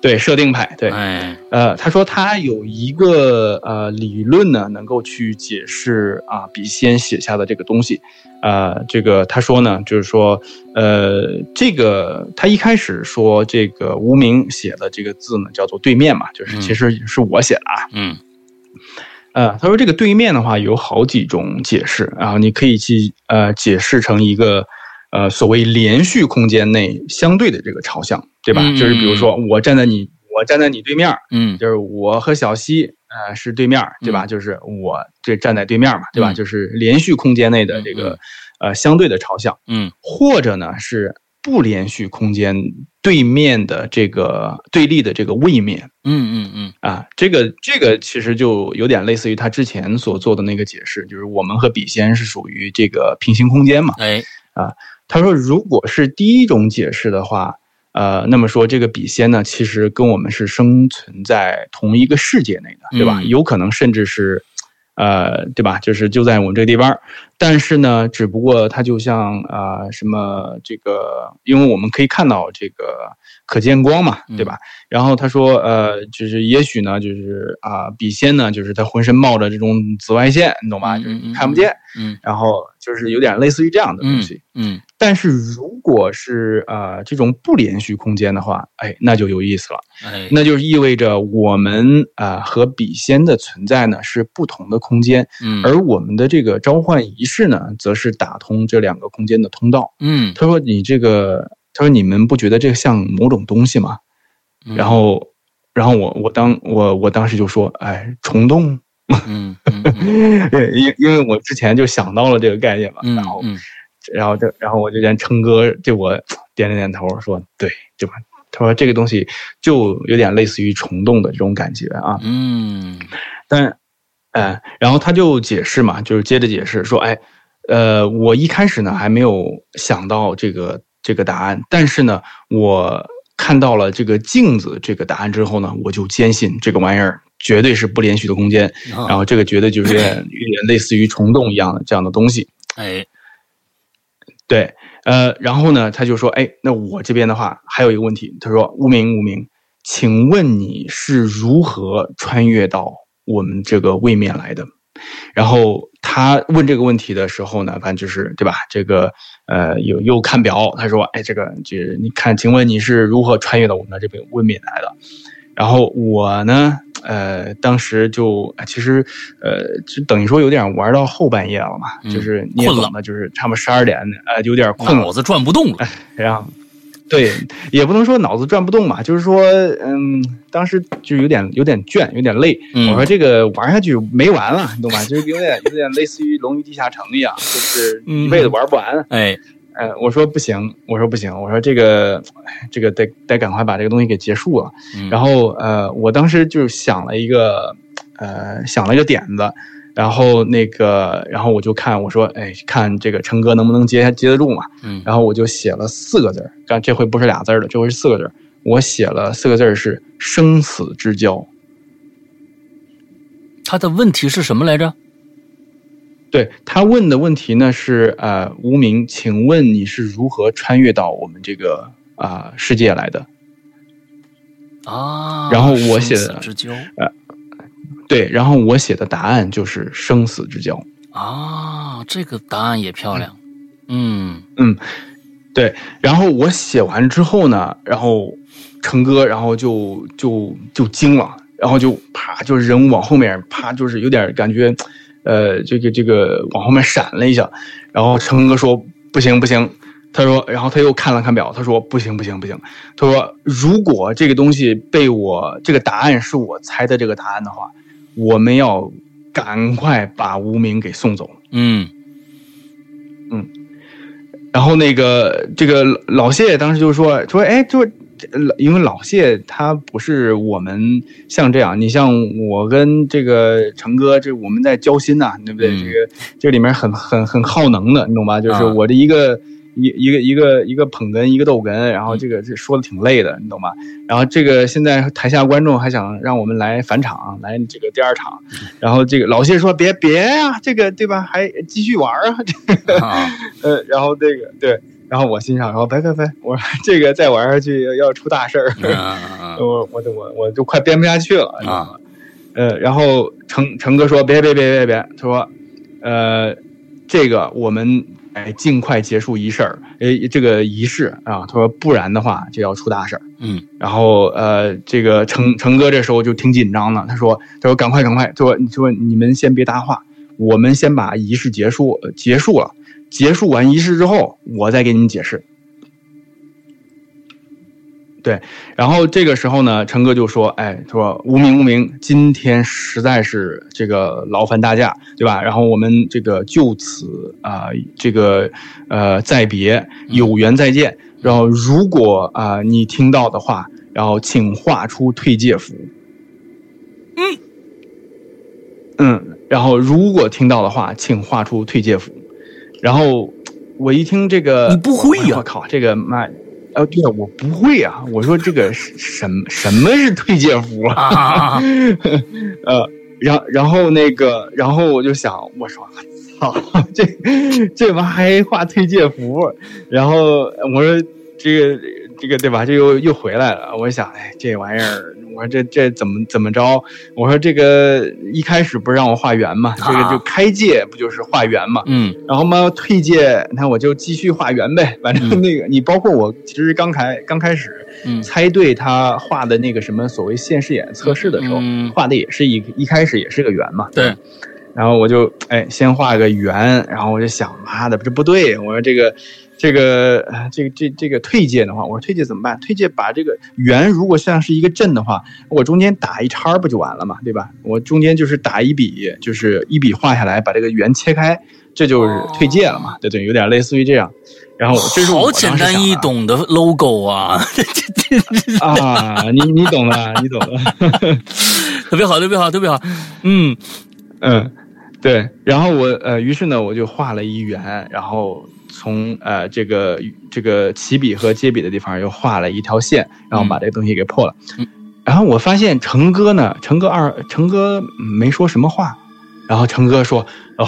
对设定派，对，哎。呃，他说他有一个呃理论呢，能够去解释啊笔仙写下的这个东西，呃，这个他说呢，就是说，呃，这个他一开始说这个无名写的这个字呢，叫做对面嘛，就是嗯。其实是我写的啊，嗯。呃，他说这个对面的话有好几种解释，然后你可以去呃解释成一个呃所谓连续空间内相对的这个朝向，对吧？嗯就是比如说我站在你我站在你对面，嗯就是我和小西呃是对面，对吧？就是我这站在对面嘛，对吧？嗯就是连续空间内的这个、呃相对的朝向，嗯或者呢是不连续空间对面的这个对立的这个位面。嗯嗯嗯啊，这个这个其实就有点类似于他之前所做的那个解释，就是我们和笔仙是属于这个平行空间嘛。哎他说，如果是第一种解释的话，呃，那么说这个笔仙呢，其实跟我们是生存在同一个世界内的，对吧？嗯有可能甚至是，呃，对吧？就是就在我们这个地方，但是呢，只不过它就像啊、呃什么这个，因为我们可以看到这个可见光嘛，对吧？然后他说，呃，就是也许呢，就是啊、笔仙呢，就是他浑身冒着这种紫外线，你懂吧？嗯就是看不见，嗯然后就是有点类似于这样的东嗯西。嗯但是如果是呃这种不连续空间的话，哎，那就有意思了。哎那就意味着我们啊、呃和笔仙的存在呢是不同的空间，嗯而我们的这个召唤仪式呢，则是打通这两个空间的通道。嗯他说：“你这个，他说你们不觉得这个像某种东西吗？”嗯然后，然后我我当我我当时就说：“哎，虫洞。嗯嗯嗯，因因为我之前就想到了这个概念嘛，嗯然后嗯然后这，然后我就见琛哥对我点了点头，说：“对，对吧？”他说：“这个东西就有点类似于虫洞的这种感觉啊。嗯但，呃，然后他就解释嘛，就是接着解释说：“哎，呃，我一开始呢还没有想到这个这个答案，但是呢，我看到了这个镜子这个答案之后呢，我就坚信这个玩意儿绝对是不连续的空间，啊然后这个绝对就是有点有点类似于虫洞一样的这样的东西。”哎对，呃，然后呢，他就说，哎，那我这边的话还有一个问题，他说，无名无名，请问你是如何穿越到我们这个位面来的？然后他问这个问题的时候呢，反正就是对吧？这个呃，有又看表，他说，哎，这个就是你看，请问你是如何穿越到我们的这个位面来的？然后我呢，呃，当时就呃其实，呃，就等于说有点玩到后半夜了嘛，嗯就是你也困了就是差不多十二点，呃，有点困了脑，子转不动了。然后，对，也不能说脑子转不动吧，就是说，嗯，当时就有点有点倦，有点累。嗯我说这个玩下去没完了，你懂吧？就是有点有点类似于《龙与地下城》一样，就是一辈子玩不完。哎呃，我说不行，我说不行，我说这个，哎这个得得赶快把这个东西给结束了。嗯然后呃，我当时就想了一个，呃，想了一个点子，然后那个，然后我就看我说，哎，看这个陈哥能不能接接得住嘛？嗯，然后我就写了四个字儿，但这回不是俩字儿了，这回是四个字儿。我写了四个字儿是“生死之交他的问题是什么来着？”。对他问的问题呢是呃，无名，请问你是如何穿越到我们这个啊、世界来的？啊，然后我写的生死之交对，然后我写的答案就是“生死之交”。啊，这个答案也漂亮。嗯嗯，对。然后我写完之后呢，然后成哥，然后就就就惊了，然后就啪，就是人往后面啪，就是有点感觉，呃，这个这个往后面闪了一下。然后成哥说：“不行不行。”他说，然后他又看了看表，他说：“不行不行不行。”他说：“如果这个东西被我这个答案是我猜的这个答案的话，我们要赶快把无名给送走。”嗯嗯然后那个这个老谢当时就说说，哎，就因为老谢他不是我们像这样，你像我跟这个成哥，这我们在交心呐、对不对？嗯这个这里面很很很耗能的，你懂吧？就是啊我的一个。一一个一个一个捧哏，一个逗哏，然后这个这说的挺累的，你懂吧？然后这个现在台下观众还想让我们来返场，来这个第二场，然后这个老谢说别别呀、这个对吧？还继续玩啊，这啊 呃，然后这个对，然后我心想，说别别别，我说这个再玩下去要出大事儿，嗯 我我我我就快编不下去了啊？呃，然后成成哥说别别别别别，他说，呃，这个我们哎尽快结束仪式儿，哎这个仪式啊，他说不然的话就要出大事儿。嗯然后呃，这个成成哥这时候就挺紧张的，他说他说赶快赶快，他说你说你们先别搭话，我们先把仪式结束呃结束了，结束完仪式之后，我再给你们解释。对，然后这个时候呢，陈哥就说：“哎，说无名无名，今天实在是这个劳烦大驾，对吧？然后我们这个就此啊、这个呃再别，有缘再见。然后如果啊、你听到的话，然后请画出退界符。嗯嗯，然后如果听到的话，请画出退界符。然后我一听这个，你不会呀我靠，这个妈！哦，对啊，我不会啊！我说这个是什么什么是退介服啊？啊 呃，然然后那个，然后我就想，我说操，这这玩意儿还画退介服，然后我说这个这个对吧？这又又回来了，我想，哎，这玩意儿，我说这这怎么怎么着？我说这个一开始不是让我画圆嘛，这个就开界不就是画圆嘛？嗯然后嘛，退界，那我就继续画圆呗。反正那个、你包括我，其实刚开刚开始嗯猜对他画的那个什么所谓现视眼测试的时候，嗯画的也是一一开始也是个圆嘛。对。然后我就哎先画个圆，然后我就想，妈的，这不对！我说这个这个呃这个这这个退界的话，我说退界怎么办？退界把这个圆如果像是一个阵的话，我中间打一叉不就完了嘛，对吧？我中间就是打一笔，就是一笔画下来，把这个圆切开，这就是退界了嘛，对对，有点类似于这样。然后这是我好简单易懂的 logo 啊，这这这啊，你你懂了，你懂了。特别好，特别好，特别好。嗯嗯，对。然后我呃，于是呢，我就画了一圆，然后从呃这个这个起笔和接笔的地方又画了一条线，然后把这个东西给破了。嗯然后我发现成哥呢，成哥二成哥没说什么话，然后成哥说：“哦，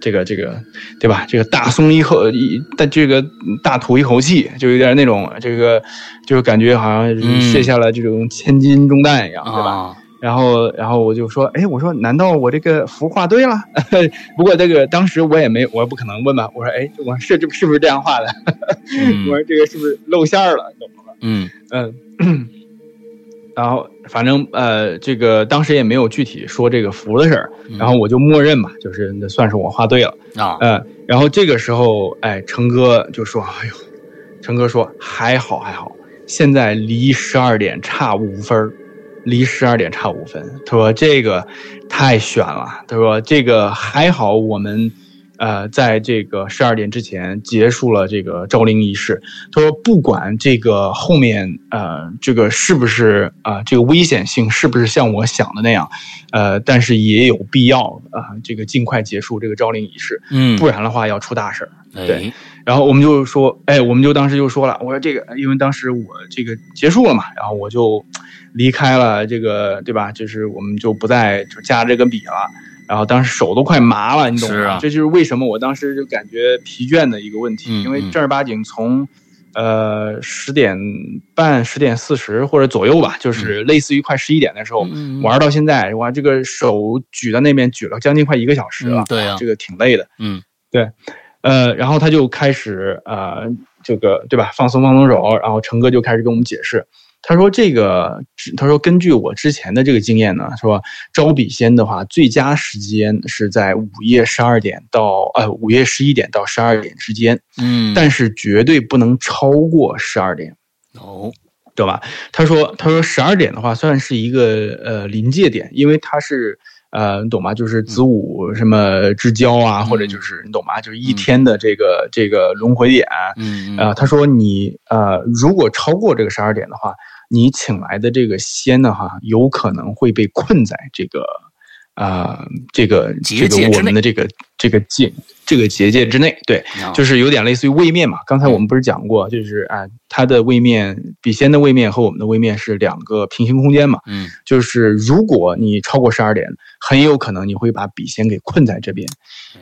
这个这个，对吧？这个大松一口一，但这个大吐一口气，就有点那种这个，就是感觉好像嗯卸下了这种千斤重担一样，对吧？”啊，然后，然后我就说，哎，我说，难道我这个符画对了？不过这个当时我也没，我不可能问吧。我说，哎，我是这是不是这样画的？嗯我说这个是不是露馅儿了？懂吗？嗯嗯。然后，反正呃，这个当时也没有具体说这个符的事儿，嗯然后我就默认吧，就是那算是我画对了。啊，呃，然后这个时候，哎，成哥就说：“哎呦，成哥说还好还好，现在离十二点差五分儿离十二点差五分。他说这个太悬了，他说这个还好我们。”呃，在这个十二点之前结束了这个招灵仪式。他说，不管这个后面呃这个是不是啊、这个危险性是不是像我想的那样，呃，但是也有必要啊、这个尽快结束这个招灵仪式，嗯，不然的话要出大事儿。对哎，然后我们就说，哎，我们就当时就说了，我说这个，因为当时我这个结束了嘛，然后我就离开了这个，对吧？就是我们就不再就加这个笔了，然后当时手都快麻了，你懂吗？啊这就是为什么我当时就感觉疲倦的一个问题，嗯因为正儿八经从。呃，十点半、十点四十或者左右吧，就是类似于快十一点的时候、玩到现在，哇，这个手举在那边举了将近快一个小时了，嗯对啊这个挺累的。嗯呃，然后他就开始呃，这个对吧，放松放松手，然后成哥就开始跟我们解释，他说这个，他说根据我之前的这个经验呢，说招笔仙的话，最佳时间是在午夜十二点到呃午夜十一点到十二点之间，嗯，但是绝对不能超过十二点。哦，对吧？他说，他说十二点的话算是一个呃临界点，因为它是呃，你懂吗？就是子午什么之交啊，嗯或者就是你懂吗？就是一天的这个、这个轮回点。嗯呃，他说你呃，如果超过这个十二点的话，你请来的这个仙呢，哈，有可能会被困在这个啊、呃这个这个我们的这个这个界这个结界之内。对，嗯，就是有点类似于位面嘛。刚才我们不是讲过，就是啊，它的位面笔仙的位面和我们的位面是两个平行空间嘛。嗯就是如果你超过十二点，很有可能你会把笔仙给困在这边。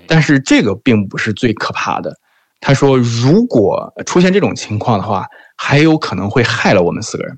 但是这个并不是最可怕的。他说，如果出现这种情况的话，还有可能会害了我们四个人，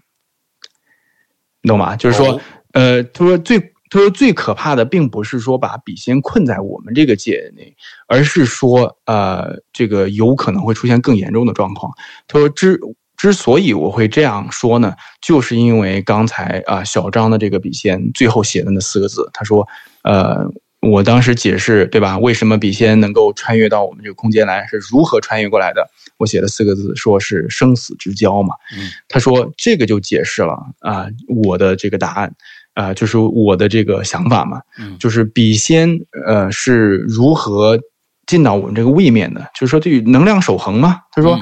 你懂吗？就是说，哦呃，他说最他说最可怕的，并不是说把笔仙困在我们这个界内，而是说，呃，这个有可能会出现更严重的状况。他说之之所以我会这样说呢，就是因为刚才啊、小张的这个笔仙最后写的那四个字，他说，呃。我当时解释，对吧？为什么笔仙能够穿越到我们这个空间来，是如何穿越过来的？我写了四个字，说是生死之交嘛。嗯他说这个就解释了啊、我的这个答案，啊、就是我的这个想法嘛。嗯就是笔仙呃是如何进到我们这个位面的，就是说对于能量守恒嘛。他说，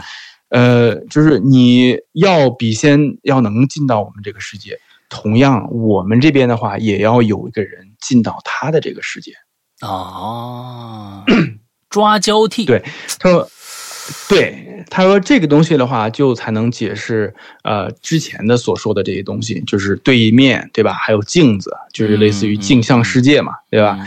呃，就是你要笔仙要能进到我们这个世界，同样我们这边的话也要有一个人进到他的这个世界。哦，抓交替，对他说，对他说这个东西的话，就才能解释呃之前的所说的这些东西，就是对面对吧？还有镜子，就是类似于镜像世界嘛，对吧？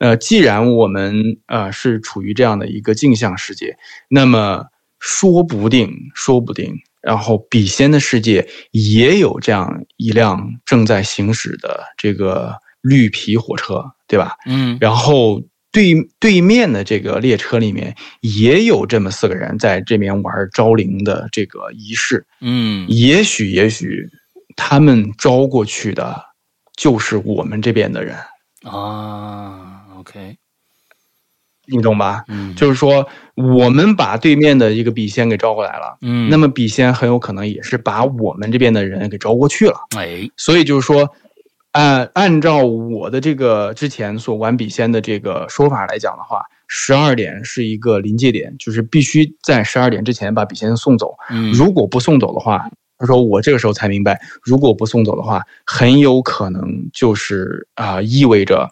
呃，既然我们呃是处于这样的一个镜像世界，那么说不定，说不定，然后笔仙的世界也有这样一辆正在行驶的这个绿皮火车，对吧？嗯然后对对面的这个列车里面也有这么四个人在这边玩招灵的这个仪式，嗯也许也许他们招过去的就是我们这边的人，啊，OK，你懂吧？嗯，就是说我们把对面的一个笔仙给招过来了。嗯，那么笔仙很有可能也是把我们这边的人给招过去了，哎，所以就是说，按按照我的这个之前所玩笔仙的这个说法来讲的话，十二点是一个临界点，就是必须在十二点之前把笔仙送走。嗯，如果不送走的话，他说我这个时候才明白，如果不送走的话，很有可能就是啊、意味着。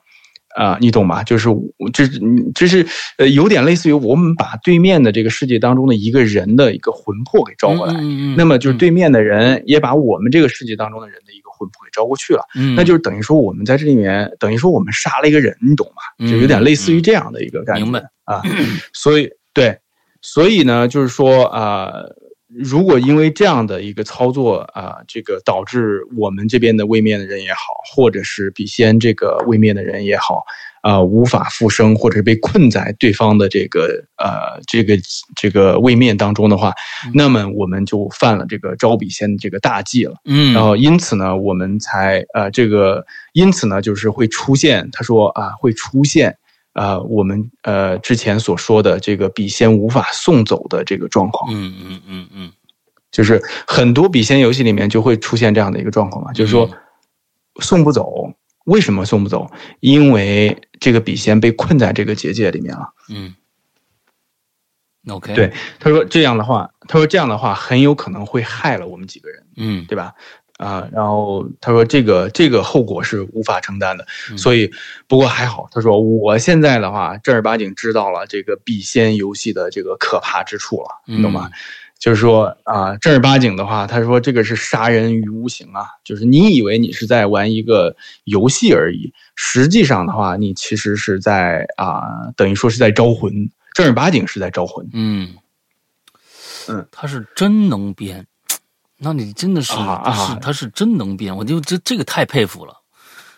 啊、你懂吗？就是我这这是呃，有点类似于我们把对面的这个世界当中的一个人的一个魂魄给招过来，嗯嗯嗯那么就是对面的人也把我们这个世界当中的人的一个魂魄给招过去了，嗯，那就是等于说我们在这里面，等于说我们杀了一个人，你懂吗？就有点类似于这样的一个感觉。嗯明白。啊，所以对，所以呢，就是说啊、如果因为这样的一个操作啊、这个导致我们这边的位面的人也好，或者是笔仙这个位面的人也好，啊、无法复生，或者是被困在对方的这个呃这个这个位面当中的话，那么我们就犯了这个招笔仙的这个大忌了。嗯，然后因此呢，我们才呃这个，因此呢，就是会出现，他说啊，会出现呃我们呃之前所说的这个笔仙无法送走的这个状况，嗯嗯嗯嗯就是很多笔仙游戏里面就会出现这样的一个状况嘛，就是说送不走，为什么送不走？因为这个笔仙被困在这个结界里面了。嗯 OK，对，他说这样的话，他说这样的话很有可能会害了我们几个人，嗯对吧？啊，然后他说这个这个后果是无法承担的，嗯所以不过还好，他说我现在的话正儿八经知道了这个笔仙游戏的这个可怕之处了，你懂吗？就是说啊，正儿八经的话，他说这个是杀人于无形啊，就是你以为你是在玩一个游戏而已，实际上的话，你其实是在啊，等于说是在招魂，正儿八经是在招魂。嗯嗯，他是真能编，那你真的是、啊啊。是他是真能编，我就这这个太佩服了，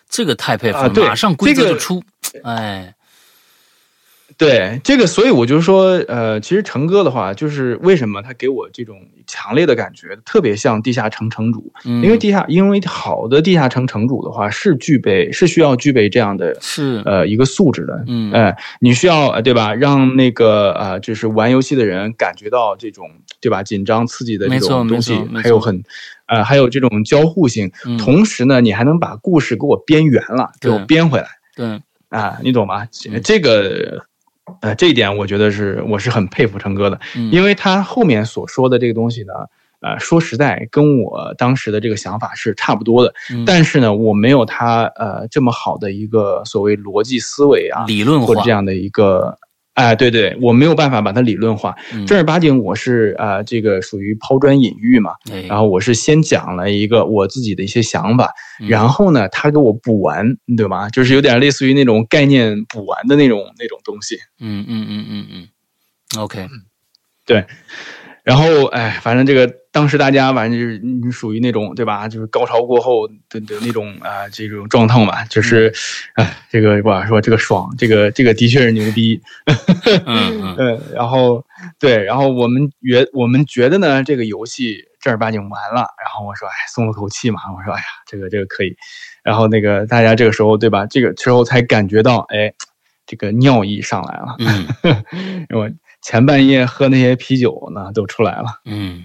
这个太佩服了，啊马上规则这个就出，哎，对这个，所以我就说，呃，其实成哥的话，就是为什么他给我这种强烈的感觉，特别像地下城城主，嗯，因为地下，因为好的地下城城主的话，是具备是需要具备这样的是呃一个素质的，嗯。呃，你需要呃对吧，让那个呃就是玩游戏的人感觉到这种对吧？紧张刺激的这种东西还有很呃还有这种交互性，嗯。同时呢，你还能把故事给我编圆了，给我编回来。对，啊，你懂吗？嗯。这个，呃，这一点我觉得是我是很佩服成哥的，嗯因为他后面所说的这个东西呢，呃，说实在跟我当时的这个想法是差不多的，嗯但是呢，我没有他呃这么好的一个所谓逻辑思维啊，理论化或者这样的一个。哎，对对，我没有办法把它理论化。嗯正儿八经，我是呃，这个属于抛砖引玉嘛。哎然后我是先讲了一个我自己的一些想法，嗯然后呢，他给我补完，对吧？就是有点类似于那种概念补完的那种那种东西。嗯嗯嗯嗯嗯，OK，对然后，哎，反正这个当时大家反正就是你属于那种对吧？就是高潮过后的的那种啊、这种状态嘛，就是，哎，这个不好说，这个爽，这个这个的确是牛逼。嗯嗯嗯，然后对，然后我们觉我们觉得呢，这个游戏正儿八经完了。然后我说，哎，松了口气嘛。我说，哎呀，这个这个可以。然后那个大家这个时候对吧？这个时候才感觉到，哎，这个尿意上来了。嗯 因为前半夜喝那些啤酒呢，都出来了。嗯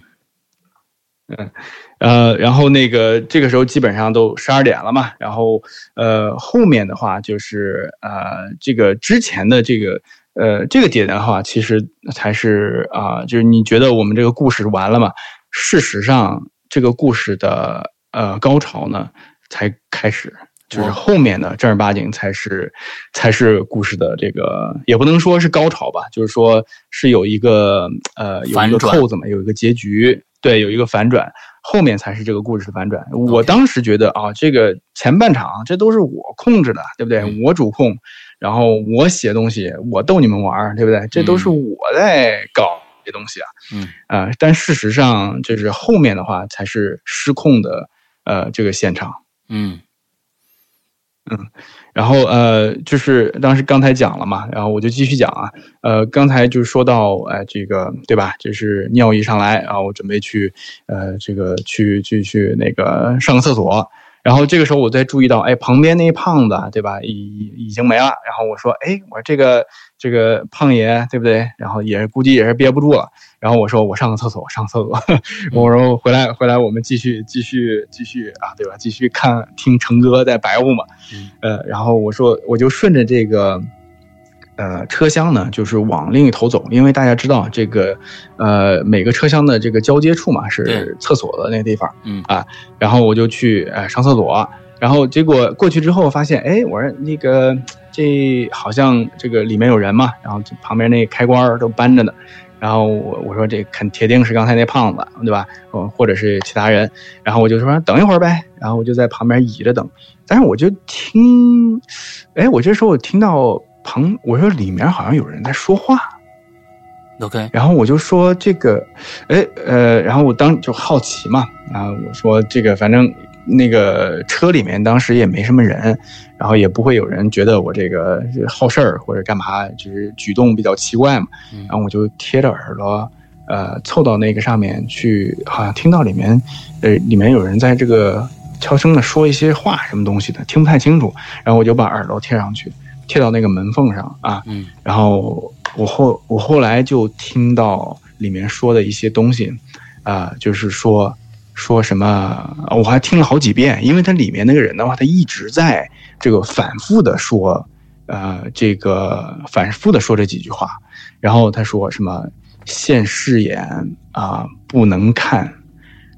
呃，然后那个这个时候基本上都十二点了嘛，然后呃后面的话就是呃这个之前的这个呃这个点的话，其实才是啊、就是你觉得我们这个故事完了嘛？事实上，这个故事的呃高潮呢才开始。就是后面的正儿八经才是，才是故事的这个，也不能说是高潮吧，就是说是有一个呃有一个扣子嘛，有一个结局，对，有一个反转，后面才是这个故事的反转。我当时觉得啊，这个前半场这都是我控制的，对不对？嗯我主控，然后我写东西，我逗你们玩儿，对不对？这都是我在搞这东西啊。嗯啊、但事实上就是后面的话才是失控的，呃，这个现场。嗯嗯然后呃，就是当时刚才讲了嘛，然后我就继续讲啊，呃，刚才就说到呃这个对吧？就是尿意上来，啊我准备去呃这个去去去那个上个厕所，然后这个时候我再注意到，哎，旁边那胖子对吧，已已已经没了，然后我说，哎，我说这个这个胖爷对不对？然后也是估计也是憋不住了，然后我说我上个厕所，我上厕所，我说回来回来我们继续继续继续啊，对吧？继续看听成哥在白话嘛。呃，然后我说我就顺着这个呃车厢呢，就是往另一头走，因为大家知道这个呃每个车厢的这个交接处嘛是厕所的那个地方，嗯。啊，然后我就去呃上厕所，然后结果过去之后发现，哎，我说那个这好像这个里面有人嘛，然后旁边那开关都搬着呢。然后我我说这肯铁定是刚才那胖子，对吧？呃，或者是其他人。然后我就说等一会儿呗。然后我就在旁边倚着等。但是我就听，哎，我这时候我听到旁，我说里面好像有人在说话。，OK，然后我就说这个，哎呃，然后我当就好奇嘛，啊，我说这个反正那个车里面当时也没什么人，然后也不会有人觉得我这个好事儿或者干嘛，就是举动比较奇怪嘛，嗯。然后我就贴着耳朵，呃，凑到那个上面去，好像听到里面，呃，里面有人在这个悄声的说一些话什么东西的，听不太清楚，然后我就把耳朵贴上去，贴到那个门缝上啊，嗯。然后我后我后来就听到里面说的一些东西，啊、就是说说什么，我还听了好几遍，因为他里面那个人的话，他一直在这个反复的说，呃，这个反复的说这几句话，然后他说什么，现视眼啊不能看，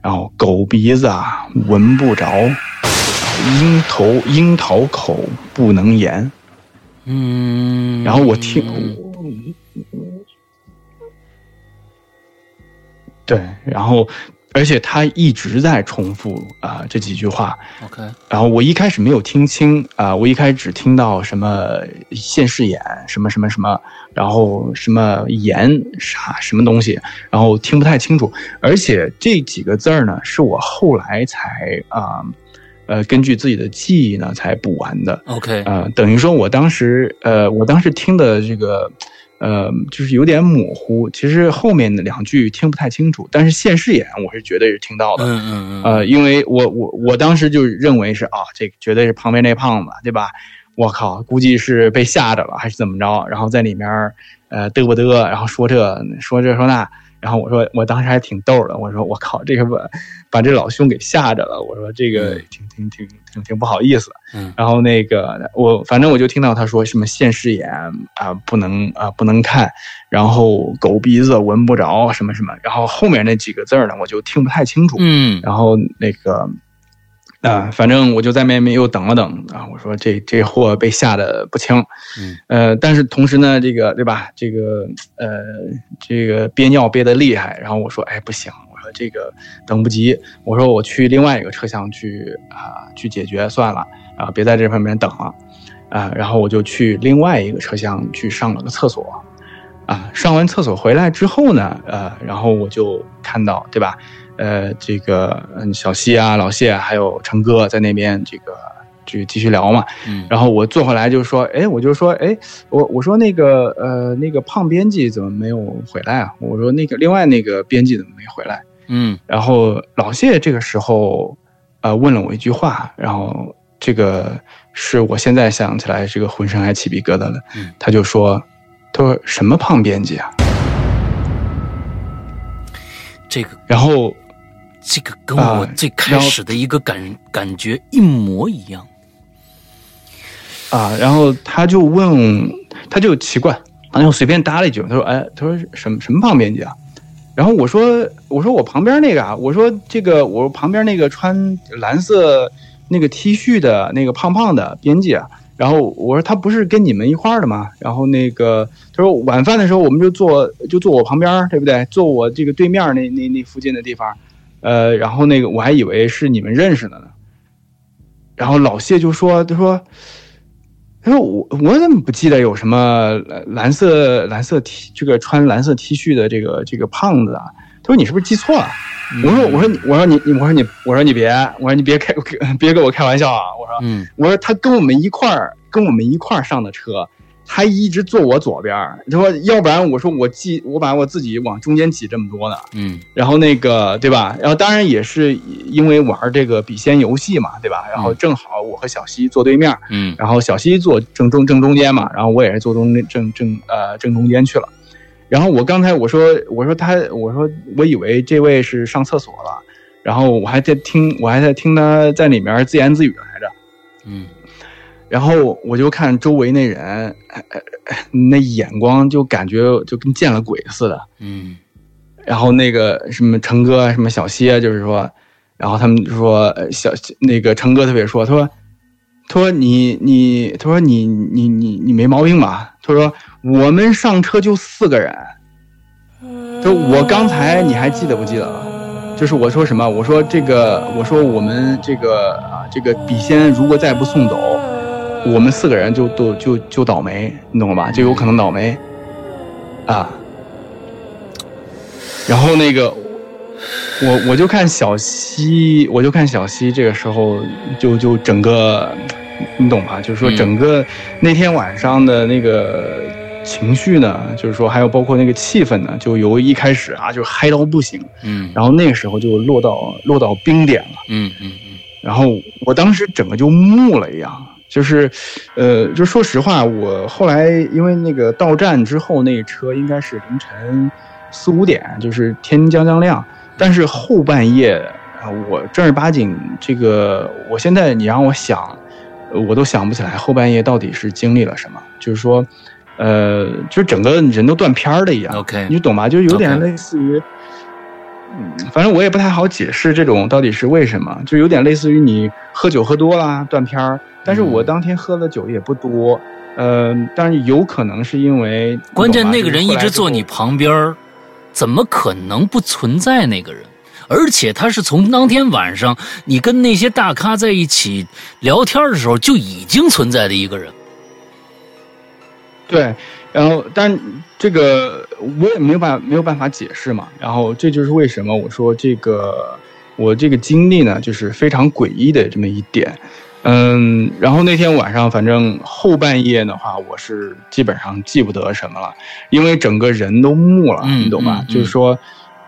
然后狗鼻子啊闻不着，樱桃樱桃口不能言。嗯，然后我听，对，然后而且他一直在重复啊、这几句话，OK，然后我一开始没有听清啊、我一开始只听到什么现视眼什么什么什么，然后什么言啥什么东西，然后听不太清楚，而且这几个字儿呢是我后来才啊呃根据自己的记忆呢才补完的。OK，呃，等于说我当时呃，我当时听的这个呃，就是有点模糊。其实后面的两句听不太清楚，但是现视眼我是绝对是听到的。嗯嗯嗯，呃，因为我我我当时就认为是啊，这个绝对是旁边那胖子，对吧？我靠，估计是被吓着了，还是怎么着？然后在里面呃嘚不嘚，然后说这说这说那。然后我说，我当时还挺逗的。我说，我靠，这个把把这老兄给吓着了。我说，这个嗯挺挺挺挺挺不好意思。嗯然后那个我反正我就听到他说什么现视眼啊、不能啊、不能看，然后狗鼻子闻不着什么什么，然后后面那几个字儿呢我就听不太清楚。嗯然后那个啊、反正我就在外面又等了等啊，我说这这货被吓得不轻，嗯呃，但是同时呢，这个对吧？这个呃，这个憋尿憋得厉害，然后我说，哎，不行，我说这个等不及，我说我去另外一个车厢去啊、去解决算了啊、别在这旁边等了啊、然后我就去另外一个车厢去上了个厕所。啊，上完厕所回来之后呢，呃，然后我就看到，对吧？呃，这个嗯，小西啊、老谢啊还有成哥在那边这个就继续聊嘛。嗯，然后我坐回来就说，哎，我就说，哎，我我说那个呃那个胖编辑怎么没有回来啊？我说那个另外那个编辑怎么没回来？嗯然后老谢这个时候呃问了我一句话，然后这个是我现在想起来这个浑身还起鸡皮疙瘩了。嗯他就说，他说什么胖编辑啊？这个然后这个跟我最开始的一个感感觉一模一样。啊，然后他就问，他就奇怪，然后随便搭了一句，他说：“哎，他说什么什么胖编辑啊？”然后我说：“我说我旁边那个啊，我说这个我旁边那个穿蓝色那个 T 恤的那个胖胖的编辑啊。”然后我说他不是跟你们一块儿的吗？然后那个他说晚饭的时候我们就坐就坐我旁边，对不对？坐我这个对面那那那附近的地方，呃，然后那个我还以为是你们认识的呢。然后老谢就说：“他说。”他说我我怎么不记得有什么呃蓝色蓝色 T 这个穿蓝色 T 恤的这个这个胖子啊？他说你是不是记错了？我说我说你我说你你我说你我说你别我说你别开别跟我开玩笑啊！我说嗯我说他跟我们一块儿跟我们一块儿上的车，他一直坐我左边儿。他说要不然我说我挤我把我自己往中间挤这么多呢。嗯然后那个对吧？然后当然也是因为玩这个笔仙游戏嘛，对吧？然后正好我和小西坐对面。嗯然后小西坐正中正中间嘛，然后我也是坐中正正呃正中间去了。然后我刚才我说我说他我说我以为这位是上厕所了，然后我还在听我还在听他在里面自言自语来着。嗯然后我就看周围那人，那眼光就感觉就跟见了鬼似的。嗯然后那个什么成哥啊，什么小歇，就是说，然后他们就说呃小那个成哥特别说，他说，他说你你，他说你你你你没毛病吧？他说我们上车就四个人，他说我刚才你还记得不记得了？就是我说什么？我说这个，我说我们这个啊，这个笔仙如果再不送走，我们四个人就都就就倒霉，你懂了吧？就有可能倒霉，啊。然后那个，我我就看小西，我就看小西，这个时候就就整个，你懂吧？就是说嗯整个那天晚上的那个情绪呢，就是说还有包括那个气氛呢，就由一开始啊就嗨到不行，嗯然后那个时候就落到落到冰点了。嗯嗯然后我当时整个就木了一样，就是，呃，就说实话，我后来因为那个到站之后，那车应该是凌晨四五点，就是天将将亮，但是后半夜啊、我正儿八经这个，我现在你让我想，呃我都想不起来后半夜到底是经历了什么，就是说。呃，就是整个人都断片儿了一样。OK，你懂吧？就有点类似于，嗯，反正我也不太好解释这种到底是为什么，就有点类似于你喝酒喝多了断片儿。但是我嗯当天喝的酒也不多，呃，但是有可能是因为关键那个人一直坐你，旁边儿怎么可能不存在那个人？而且他是从当天晚上你跟那些大咖在一起聊天的时候就已经存在的一个人。对，然后但这个我也没有办没有办法解释嘛。然后这就是为什么我说这个我这个经历呢，就是非常诡异的这么一点。嗯，然后那天晚上，反正后半夜的话，我是基本上记不得什么了，因为整个人都木了，嗯你懂吧？就是说，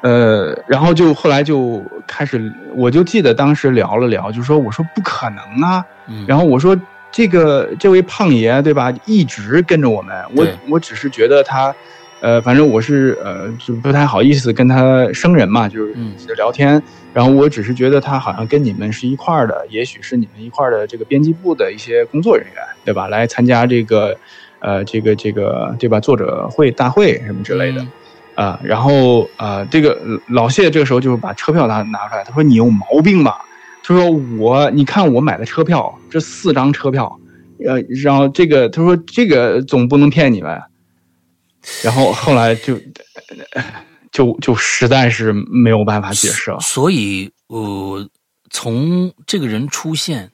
呃，然后就后来就开始，我就记得当时聊了聊，就说我说不可能啊，嗯，然后我说这个这位胖爷对吧，一直跟着我们，我我只是觉得他，呃，反正我是呃就不太好意思跟他生人嘛，就是嗯聊天，然后我只是觉得他好像跟你们是一块儿的，也许是你们一块儿的这个编辑部的一些工作人员对吧，来参加这个呃这个这个对吧作者会大会什么之类的。嗯啊，然后呃，这个老谢这个时候就是把车票拿拿出来，他说你有毛病吧？他说我，你看我买的车票，这四张车票，呃，然后这个他说这个总不能骗你吧？然后后来就就就实在是没有办法解释了。所以，呃，从这个人出现，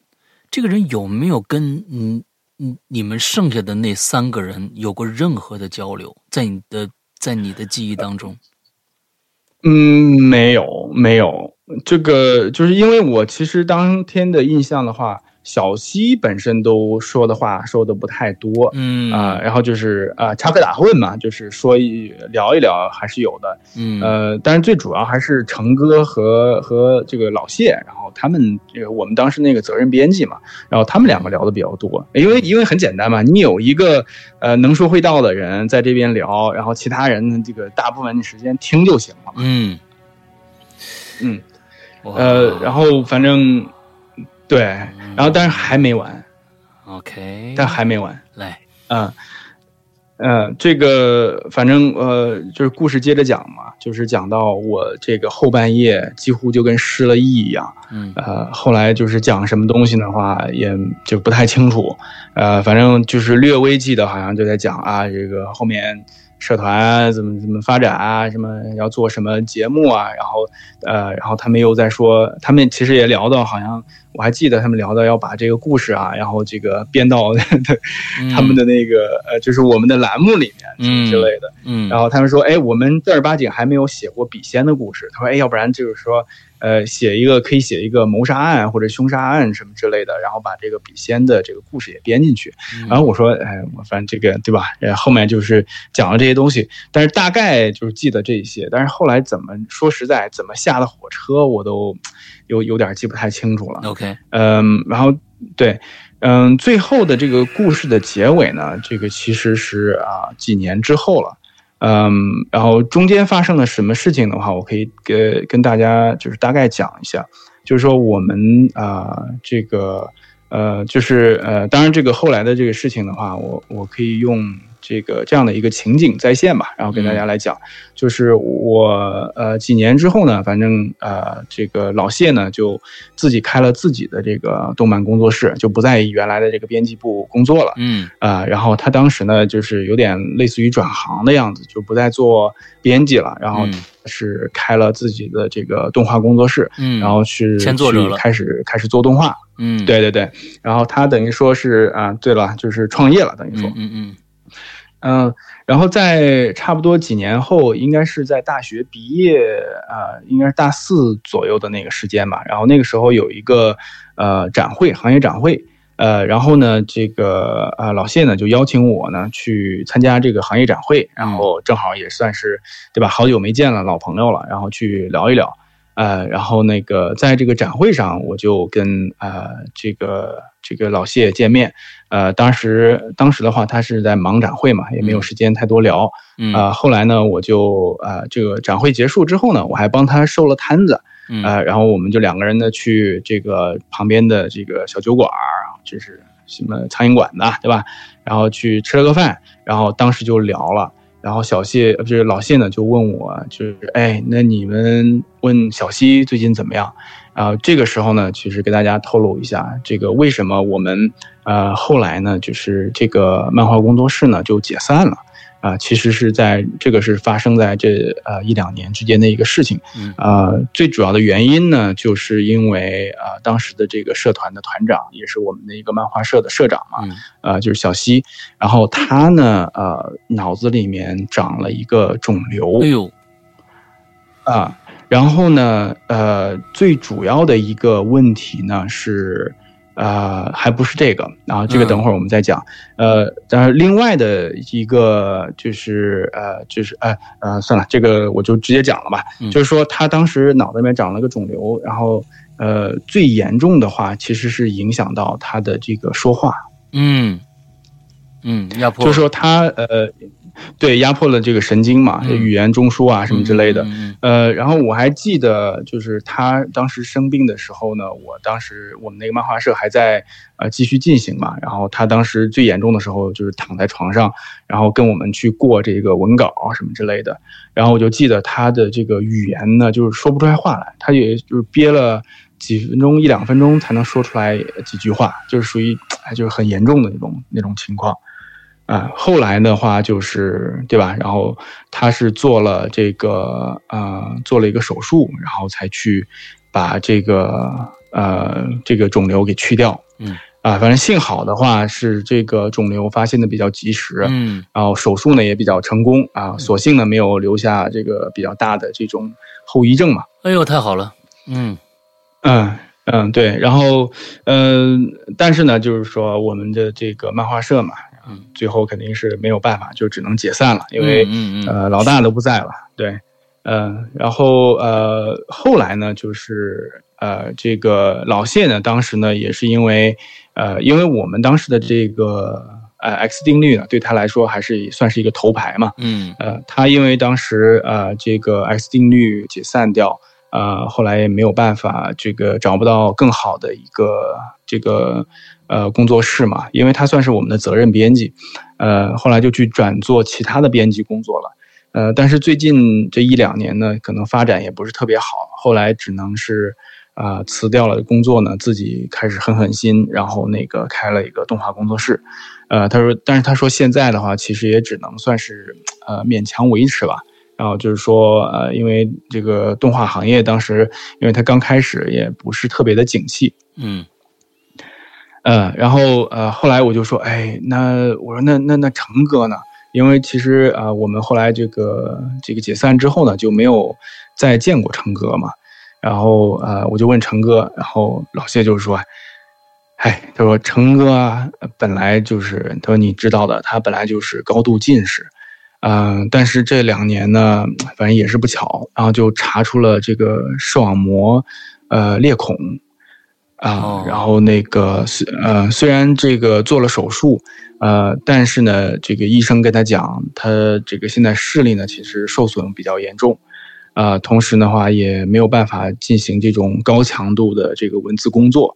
这个人有没有跟嗯你你们剩下的那三个人有过任何的交流？在你的在你的记忆当中，嗯，没有没有，这个就是因为我其实当天的印象的话，小西本身都说的话说的不太多，嗯。啊、然后就是啊、插科打诨嘛，就是说一聊一聊还是有的，嗯。呃，但是最主要还是成哥和和这个老谢，然后他们这个我们当时那个责任编辑嘛，然后他们两个聊的比较多，因为因为很简单嘛，你有一个呃能说会道的人在这边聊，然后其他人这个大部分的时间听就行了，嗯。嗯，呃，然后反正对，然后但是还没完，OK，但还没完。来，嗯，呃，这个反正呃，就是故事接着讲嘛，就是讲到我这个后半夜几乎就跟失了忆一样，嗯呃，后来就是讲什么东西的话，也就不太清楚，呃，反正就是略微记得，好像就在讲啊，这个后面社团啊怎么怎么发展啊，什么要做什么节目啊，然后呃，然后他们又在说，他们其实也聊到，好像我还记得他们聊到要把这个故事啊，然后这个编到 他们的那个呃，就是我们的栏目里面嗯之类的。嗯，然后他们说，哎，我们正儿八经还没有写过笔仙的故事。他说，哎，要不然就是说，呃，写一个可以写一个谋杀案或者凶杀案什么之类的，然后把这个笔仙的这个故事也编进去。嗯然后我说，哎，我反正这个对吧？呃，后面就是讲了这些东西，但是大概就是记得这些，但是后来怎么说实在怎么下的火车，我都有有点记不太清楚了。OK，嗯，然后对，嗯，最后的这个故事的结尾呢，这个其实是啊几年之后了，嗯，然后中间发生了什么事情的话，我可以跟跟大家就是大概讲一下，就是说我们啊、这个呃就是呃，当然这个后来的这个事情的话，我我可以用。这个这样的一个情景再现吧，然后跟大家来讲，就是我呃几年之后呢，反正呃这个老谢呢就自己开了自己的这个动漫工作室，就不在原来的这个编辑部工作了。嗯啊、然后他当时呢，就是有点类似于转行的样子，就不再做编辑了，然后嗯是开了自己的这个动画工作室，嗯，然后是签作者了去开始开始做动画。嗯，对对对，然后他等于说是啊、对了，就是创业了，等于说嗯，嗯嗯嗯，然后在差不多几年后，应该是在大学毕业，呃，应该是大四左右的那个时间吧。然后那个时候有一个呃展会，行业展会，呃，然后呢，这个呃老谢呢就邀请我呢去参加这个行业展会，然后正好也算是对吧，好久没见了，老朋友了，然后去聊一聊。呃，然后那个在这个展会上，我就跟呃这个这个老谢见面，呃，当时当时的话，他是在忙展会嘛，也没有时间太多聊。嗯呃，后来呢，我就呃这个展会结束之后呢，我还帮他收了摊子，嗯呃，然后我们就两个人呢去这个旁边的这个小酒馆儿，就是什么苍蝇馆子，对吧？然后去吃了个饭，然后当时就聊了。然后小谢呃，就是老谢呢，就问我，就是哎，那你们问小西最近怎么样？啊，这个时候呢，其实给大家透露一下，这个为什么我们呃后来呢，就是这个漫画工作室呢就解散了。啊，其实是在这个是发生在这呃一两年之间的一个事情，呃，最主要的原因呢，就是因为呃当时的这个社团的团长也是我们的一个漫画社的社长嘛，呃就是小西，然后他呢呃脑子里面长了一个肿瘤，哎呦，啊，然后呢呃最主要的一个问题呢是。呃，还不是这个啊，这个等会儿我们再讲。呃，但是另外的一个就是呃，就是呃呃，算了，这个我就直接讲了吧。就是说他当时脑袋里面长了个肿瘤，然后呃，最严重的话其实是影响到他的这个说话。嗯嗯，要不。就是说他呃。对，压迫了这个神经嘛，语言中枢啊什么之类的。呃，然后我还记得，就是他当时生病的时候呢，我当时我们那个漫画社还在呃继续进行嘛。然后他当时最严重的时候，就是躺在床上，然后跟我们去过这个文稿什么之类的。然后我就记得他的这个语言呢，就是说不出来话来，他也就是憋了几分钟一两分钟才能说出来几句话，就是属于就是很严重的那种那种情况。啊，后来的话就是对吧？然后他是做了这个呃，做了一个手术，然后才去把这个呃这个肿瘤给去掉。嗯啊，反正幸好的话是这个肿瘤发现的比较及时。嗯，然后手术呢也比较成功啊，所幸呢没有留下这个比较大的这种后遗症嘛。哎呦，太好了。嗯嗯嗯，对。然后嗯，但是呢，就是说我们的这个漫画社嘛。嗯，最后肯定是没有办法，就只能解散了，因为呃老大都不在了，对，呃，然后呃后来呢，就是呃这个老谢呢，当时呢也是因为呃因为我们当时的这个呃 X 定律呢，对他来说还是算是一个头牌嘛，嗯，呃他因为当时呃这个 X 定律解散掉，呃后来也没有办法，这个找不到更好的一个这个。呃，工作室嘛，因为他算是我们的责任编辑，呃，后来就去转做其他的编辑工作了，呃，但是最近这一两年呢，可能发展也不是特别好，后来只能是啊辞掉了工作呢，自己开始狠狠心，然后那个开了一个动画工作室，呃，他说，但是他说现在的话，其实也只能算是呃勉强维持吧，然后就是说，呃，因为这个动画行业当时，因为它刚开始也不是特别的景气，嗯。呃，然后呃，后来我就说，哎，那我说那那那成哥呢？因为其实啊，我们后来这个这个解散之后呢，就没有再见过成哥嘛。然后呃，我就问成哥，然后老谢就说，哎，他说成哥啊，本来就是他说你知道的，他本来就是高度近视，嗯，但是这两年呢，反正也是不巧，然后就查出了这个视网膜呃裂孔。啊，然后那个虽呃虽然这个做了手术，呃，但是呢，这个医生跟他讲，他这个现在视力呢其实受损比较严重，啊，同时的话也没有办法进行这种高强度的这个文字工作，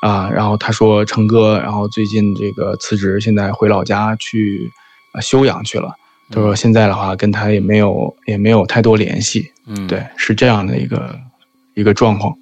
啊，然后他说成哥，然后最近这个辞职，现在回老家去呃休养去了。他说现在的话跟他也没有也没有太多联系，嗯，对，是这样的一个一个状况，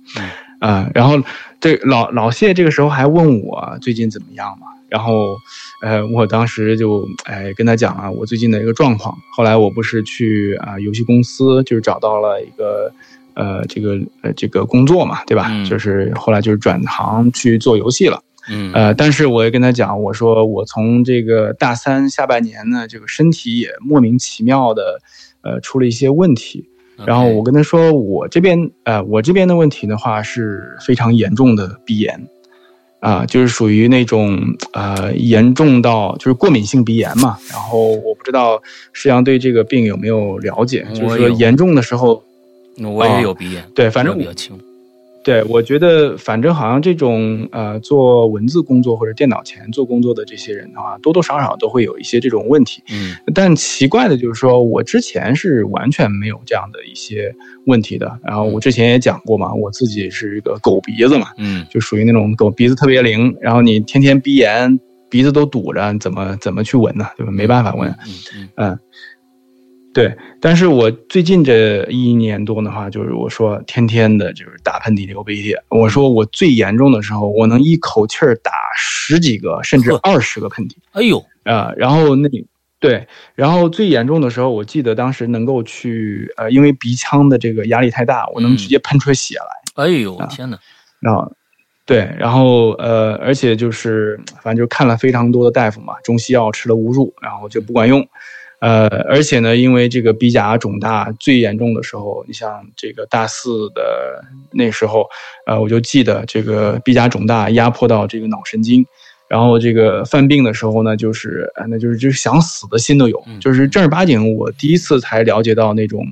嗯，然后。这老老谢这个时候还问我最近怎么样嘛？然后，呃，我当时就哎跟他讲啊，我最近的一个状况。后来我不是去啊游戏公司，就是找到了一个呃这个呃这个工作嘛，对吧？就是后来就是转行去做游戏了。嗯，呃，但是我也跟他讲，我说我从这个大三下半年呢，这个身体也莫名其妙的呃出了一些问题。然后我跟他说，我这边呃，我这边的问题的话是非常严重的鼻炎，啊，就是属于那种呃严重到就是过敏性鼻炎嘛。然后我不知道石阳对这个病有没有了解，就是说严重的时候，我也有鼻炎，对，反正比较轻，对，我觉得反正好像这种呃做文字工作或者电脑前做工作的这些人的话，多多少少都会有一些这种问题。嗯但奇怪的就是说，我之前是完全没有这样的一些问题的。然后我之前也讲过嘛，我自己是一个狗鼻子嘛，嗯就属于那种狗鼻子特别灵，然后你天天鼻炎，鼻子都堵着，怎么怎么去闻呢？对吧？没办法闻。嗯嗯嗯，对，但是我最近这一年多的话，就是我说天天的就是打喷嚏、流鼻涕。我说我最严重的时候，我能一口气儿打十几个甚至二十个喷嚏哎呦，啊、然后那对，然后最严重的时候，我记得当时能够去呃，因为鼻腔的这个压力太大，我能直接喷出血来。哎呦，啊天哪！然后，对，然后呃，而且就是反正就看了非常多的大夫嘛，中西药吃了无数，然后就不管用。呃，而且呢，因为这个鼻甲肿大最严重的时候，你像这个大四的那时候，呃，我就记得这个鼻甲肿大压迫到这个脑神经，然后这个犯病的时候呢，就是呃，那就是就是想死的心都有，嗯就是正儿八经，我第一次才了解到那种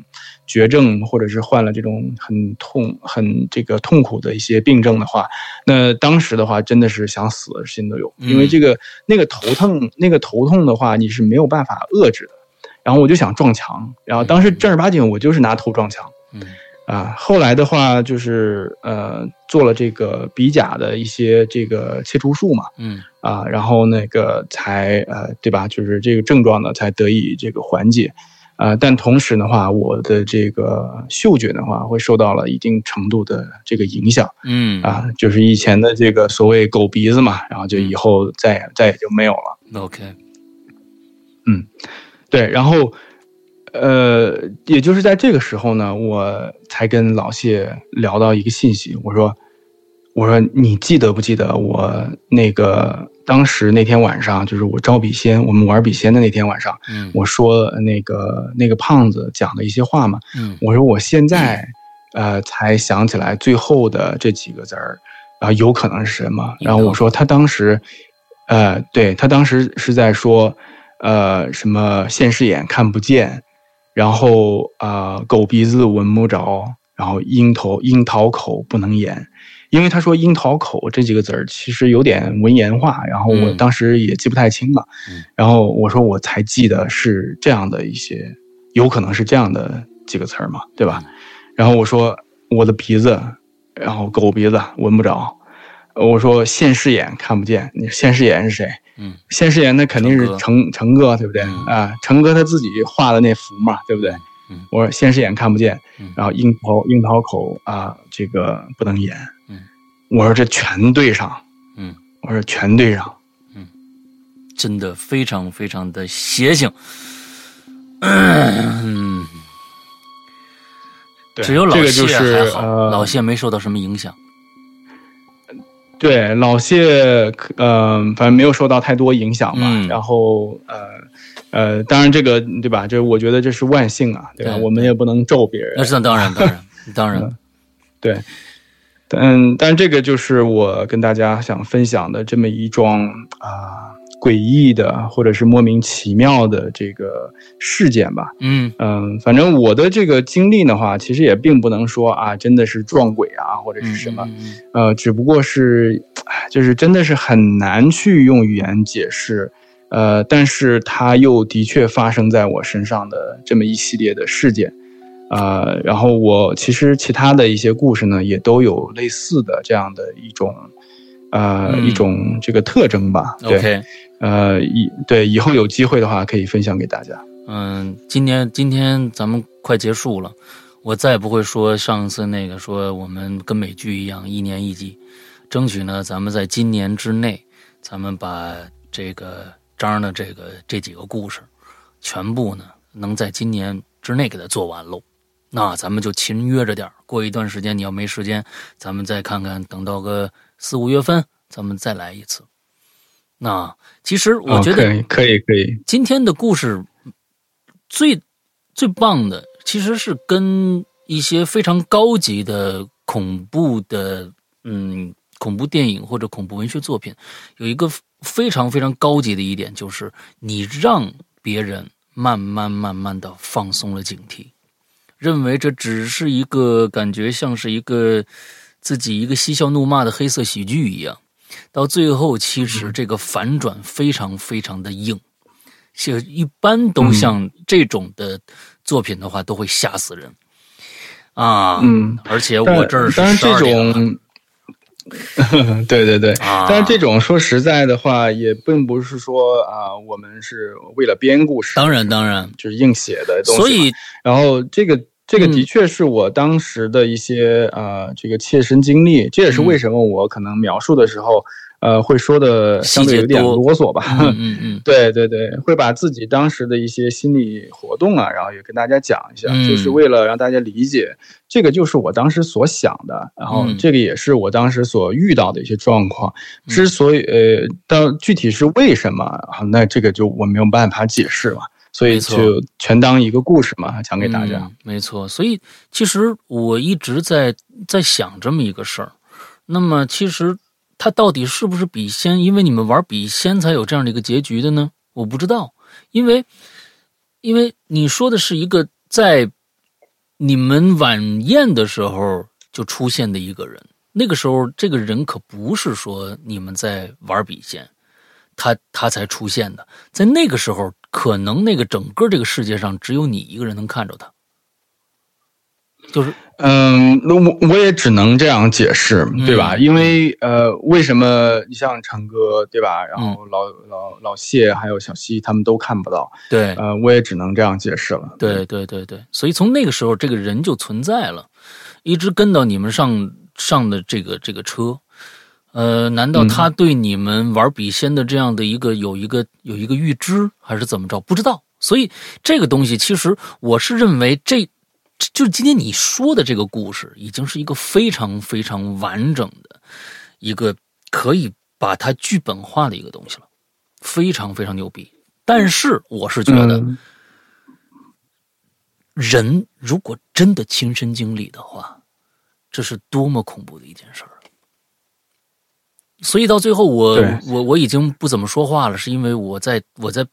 绝症或者是患了这种很痛、很这个痛苦的一些病症的话，那当时的话真的是想死的心都有，嗯因为这个那个头痛，那个头痛的话你是没有办法遏制的。然后我就想撞墙，然后当时正儿八经我就是拿头撞墙。嗯。啊，后来的话就是呃做了这个鼻甲的一些这个切除术嘛，嗯。啊，然后那个才呃对吧，就是这个症状呢才得以这个缓解，啊，但同时的话，我的这个嗅觉的话会受到了一定程度的这个影响。嗯。啊，就是以前的这个所谓狗鼻子嘛，然后就以后再也再也就没有了。，OK，对，然后，呃，也就是在这个时候呢，我才跟老谢聊到一个信息，我说，我说你记得不记得我那个当时那天晚上，就是我招笔仙，我们玩笔仙的那天晚上，嗯我说那个那个胖子讲的一些话嘛，嗯我说我现在，呃，才想起来最后的这几个字儿，啊、有可能是什么？然后我说他当时，呃，对他当时是在说，呃，什么现视眼看不见，然后啊、呃狗鼻子闻不着，然后樱桃樱桃口不能言。因为他说“樱桃口”这几个字儿其实有点文言化，然后我嗯当时也记不太清嘛。嗯然后我说我才记得是这样的一些，有可能是这样的几个词儿嘛，对吧？然后我说我的鼻子，然后狗鼻子闻不着。呃我说现视眼看不见，你现视眼是谁？嗯现视眼那肯定是成哥成成哥，对不对？嗯啊，成哥他自己画的那幅嘛，对不对？嗯我说现视眼看不见嗯，然后樱桃樱桃口啊，这个不能演。嗯，我说这全对上，嗯，我说全对上。嗯真的非常非常的邪性。嗯，只有老谢是还好，呃，老谢没受到什么影响。对老谢，嗯、反正没有受到太多影响吧。嗯然后呃呃，当然这个对吧？这我觉得这是万幸啊，对吧？对我们也不能咒别人。那是当然当然 当然，对，嗯但这个就是我跟大家想分享的这么一桩啊、诡异的或者是莫名其妙的这个事件吧。嗯嗯，反正我的这个经历的话，其实也并不能说啊，真的是撞鬼啊，或者是什么。呃，只不过是，唉就是真的是很难去用语言解释，呃，但是它又的确发生在我身上的这么一系列的事件，呃，然后我其实其他的一些故事呢，也都有类似的这样的一种，呃，嗯一种这个特征吧。对 OK，呃，以对以后有机会的话，可以分享给大家。嗯，今年今天咱们快结束了，我再也不会说上次那个说我们跟美剧一样一年一季，争取呢，咱们在今年之内，咱们把这个章的这个这几个故事，全部呢能在今年之内给它做完喽。那咱们就勤约着点儿过一段时间你要没时间，咱们再看看，等到个四五月份，咱们再来一次。那其实我觉得、可以可以，今天的故事最最棒的，其实是跟一些非常高级的恐怖的嗯恐怖电影或者恐怖文学作品有一个非常非常高级的一点，就是你让别人慢慢慢慢的放松了警惕，认为这只是一个感觉像是一个自己一个嬉笑怒骂的黑色喜剧一样，到最后其实这个反转非常非常的硬，就一般都像这种的作品的话，都会吓死人。啊。嗯，而且我这儿是当然这12点了。种。对对对，啊，但是这种说实在的话，也并不是说啊、我们是为了编故事，当然当然，就是硬写的东西。所以然后这个这个嗯。的确是我当时的一些、呃这个切身经历，这也是为什么我可能描述的时候，呃会说的相对有点啰嗦吧。嗯嗯嗯。对对对，会把自己当时的一些心理活动啊，然后也跟大家讲一下，嗯就是为了让大家理解，这个就是我当时所想的，然后嗯。这个也是我当时所遇到的一些状况。嗯。之所以呃，到具体是为什么啊，那这个就我没有办法解释了，所以就全当一个故事嘛，讲给大家。嗯没错，所以其实我一直在在想这么一个事儿。那么其实它到底是不是笔仙？因为你们玩笔仙才有这样的一个结局的呢？我不知道，因为因为你说的是一个在你们晚宴的时候就出现的一个人，那个时候这个人可不是说你们在玩笔仙，他他才出现的，在那个时候，可能那个整个这个世界上只有你一个人能看着他，就是嗯，那我我也只能这样解释，对吧？嗯因为呃，为什么你像成哥，对吧？然嗯后老、老老谢还有小西他们都看不到，对呃，我也只能这样解释了。对对对对，所以从那个时候，这个人就存在了，一直跟到你们上上的这个这个车。呃，难道嗯他对你们玩笔仙的这样的一个有一个有一个预知，还是怎么着？不知道。所以这个东西，其实我是认为这，这就是今天你说的这个故事，已经是一个非常非常完整的一个可以把它剧本化的一个东西了，非常非常牛逼。但是我是觉得，嗯人如果真的亲身经历的话，这是多么恐怖的一件事儿。所以到最后我，对我我已经不怎么说话了，是因为我在我在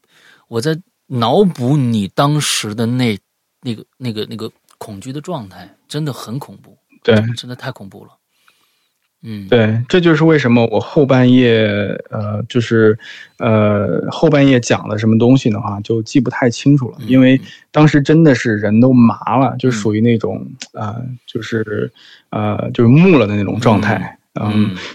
我在脑补你当时的那那个那个那个恐惧的状态，真的很恐怖，对真的太恐怖了。嗯，对，这就是为什么我后半夜呃，就是呃后半夜讲了什么东西的话，就记不太清楚了，嗯因为当时真的是人都麻了，就嗯属于那种呃，就是呃，就是木了的那种状态。嗯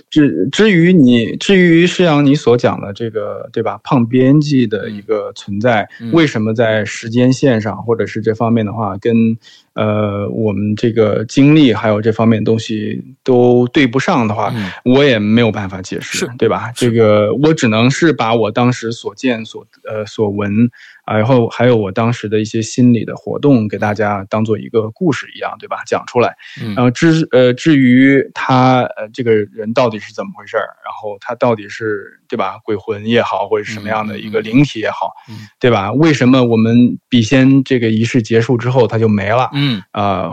至至于你，至于施阳你所讲的这个，对吧？胖编辑的一个存在，嗯为什么在时间线上或者是这方面的话，跟呃我们这个经历还有这方面东西都对不上的话，嗯我也没有办法解释，对吧？这个我只能是把我当时所见所呃所闻啊，然后还有我当时的一些心理的活动，给大家当做一个故事一样，对吧？讲出来。嗯然后至呃至于他呃这个人到底是怎么回事儿，然后他到底是对吧鬼魂也好，或者什么样的一个灵体也好，嗯对吧？为什么我们笔仙这个仪式结束之后他就没了？嗯啊、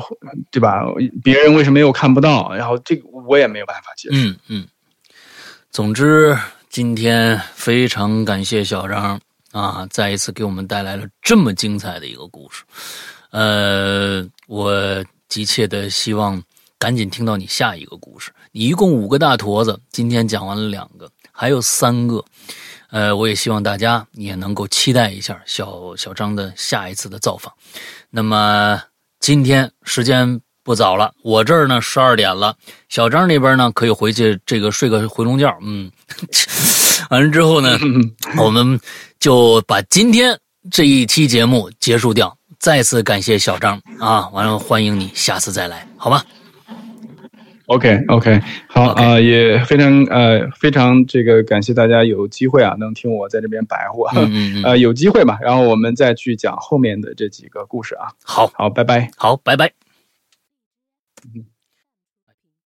对吧？别人为什么又看不到？然后这个我也没有办法解释。嗯嗯。总之，今天非常感谢小张啊，再一次给我们带来了这么精彩的一个故事。呃，我急切的希望赶紧听到你下一个故事。你一共五个大坨子，今天讲完了两个，还有三个。呃，我也希望大家也能够期待一下小小张的下一次的造访。那么今天时间不早了，我这儿呢十二点了，小张那边呢可以回去这个睡个回笼觉。嗯，完了之后呢，我们就把今天这一期节目结束掉。再次感谢小张啊，完了欢迎你下次再来，好吗？OK OK，好啊、也非常呃非常这个感谢大家有机会啊能听我在这边白话，嗯嗯嗯，呃有机会吧，然后我们再去讲后面的这几个故事啊。好好，拜拜。好，拜拜。嗯